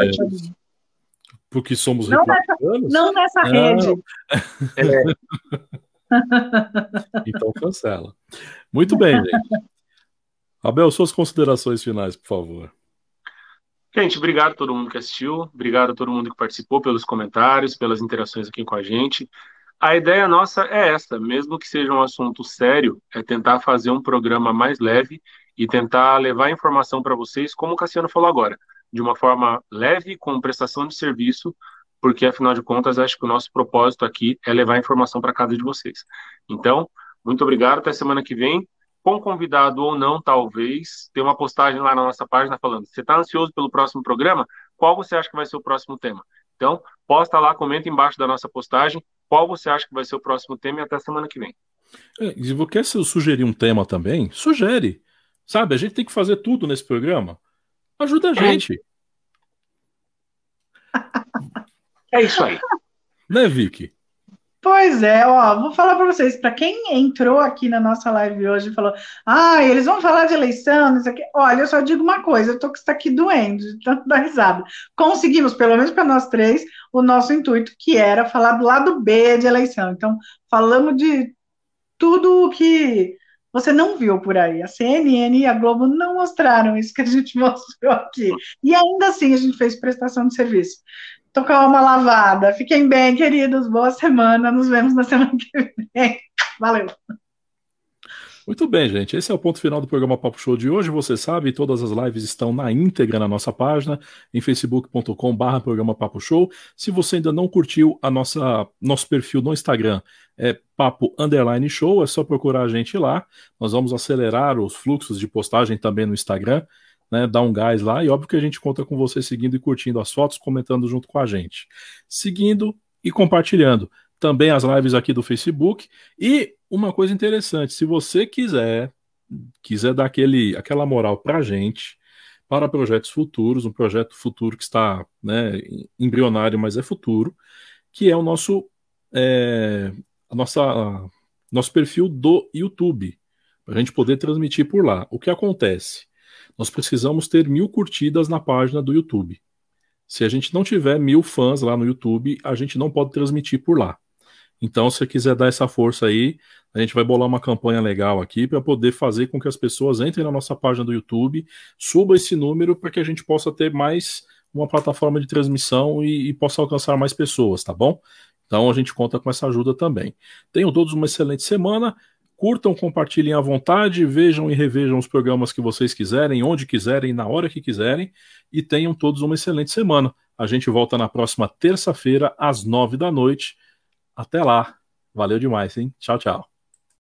Porque somos não nessa, não nessa ah, rede. É. [LAUGHS] então cancela. Muito bem, gente. Abel, suas considerações finais, por favor. Gente, obrigado a todo mundo que assistiu, obrigado a todo mundo que participou pelos comentários, pelas interações aqui com a gente. A ideia nossa é essa, mesmo que seja um assunto sério, é tentar fazer um programa mais leve e tentar levar informação para vocês, como o Cassiano falou agora, de uma forma leve, com prestação de serviço, porque afinal de contas acho que o nosso propósito aqui é levar informação para casa de vocês. Então, muito obrigado, até semana que vem com convidado ou não, talvez, tem uma postagem lá na nossa página falando: você está ansioso pelo próximo programa? Qual você acha que vai ser o próximo tema? Então, posta lá, comenta embaixo da nossa postagem qual você acha que vai ser o próximo tema e até semana que vem. É, se você quer sugerir um tema também, sugere. Sabe, a gente tem que fazer tudo nesse programa. Ajuda a gente. É isso aí. Né, Vicky? Pois é, ó, vou falar para vocês, para quem entrou aqui na nossa live hoje e falou, ah, eles vão falar de eleição, isso aqui. Olha, eu só digo uma coisa, eu tô com isso aqui doendo, de tanto dar risada. Conseguimos, pelo menos para nós três, o nosso intuito, que era falar do lado B de eleição. Então, falamos de tudo o que você não viu por aí. A CNN e a Globo não mostraram isso que a gente [LAUGHS] mostrou aqui. E ainda assim a gente fez prestação de serviço tocar uma lavada. Fiquem bem, queridos. Boa semana. Nos vemos na semana que vem. Valeu. Muito bem, gente. Esse é o ponto final do programa Papo Show de hoje. Você sabe, todas as lives estão na íntegra na nossa página, em facebook.com/barra programa Papo Show. Se você ainda não curtiu a nossa nosso perfil no Instagram, é Papo Underline Show, é só procurar a gente lá. Nós vamos acelerar os fluxos de postagem também no Instagram né, dar um gás lá. E óbvio que a gente conta com você seguindo e curtindo as fotos, comentando junto com a gente. Seguindo e compartilhando também as lives aqui do Facebook. E uma coisa interessante, se você quiser quiser dar aquele, aquela moral para a gente, para projetos futuros, um projeto futuro que está né, embrionário, mas é futuro, que é o nosso, é, a nossa, nosso perfil do YouTube, para a gente poder transmitir por lá. O que acontece? Nós precisamos ter mil curtidas na página do YouTube. Se a gente não tiver mil fãs lá no YouTube, a gente não pode transmitir por lá. Então, se você quiser dar essa força aí, a gente vai bolar uma campanha legal aqui para poder fazer com que as pessoas entrem na nossa página do YouTube, suba esse número para que a gente possa ter mais uma plataforma de transmissão e, e possa alcançar mais pessoas, tá bom? Então a gente conta com essa ajuda também. Tenham todos uma excelente semana. Curtam, compartilhem à vontade, vejam e revejam os programas que vocês quiserem, onde quiserem, na hora que quiserem, e tenham todos uma excelente semana. A gente volta na próxima terça-feira, às nove da noite. Até lá. Valeu demais, hein? Tchau, tchau.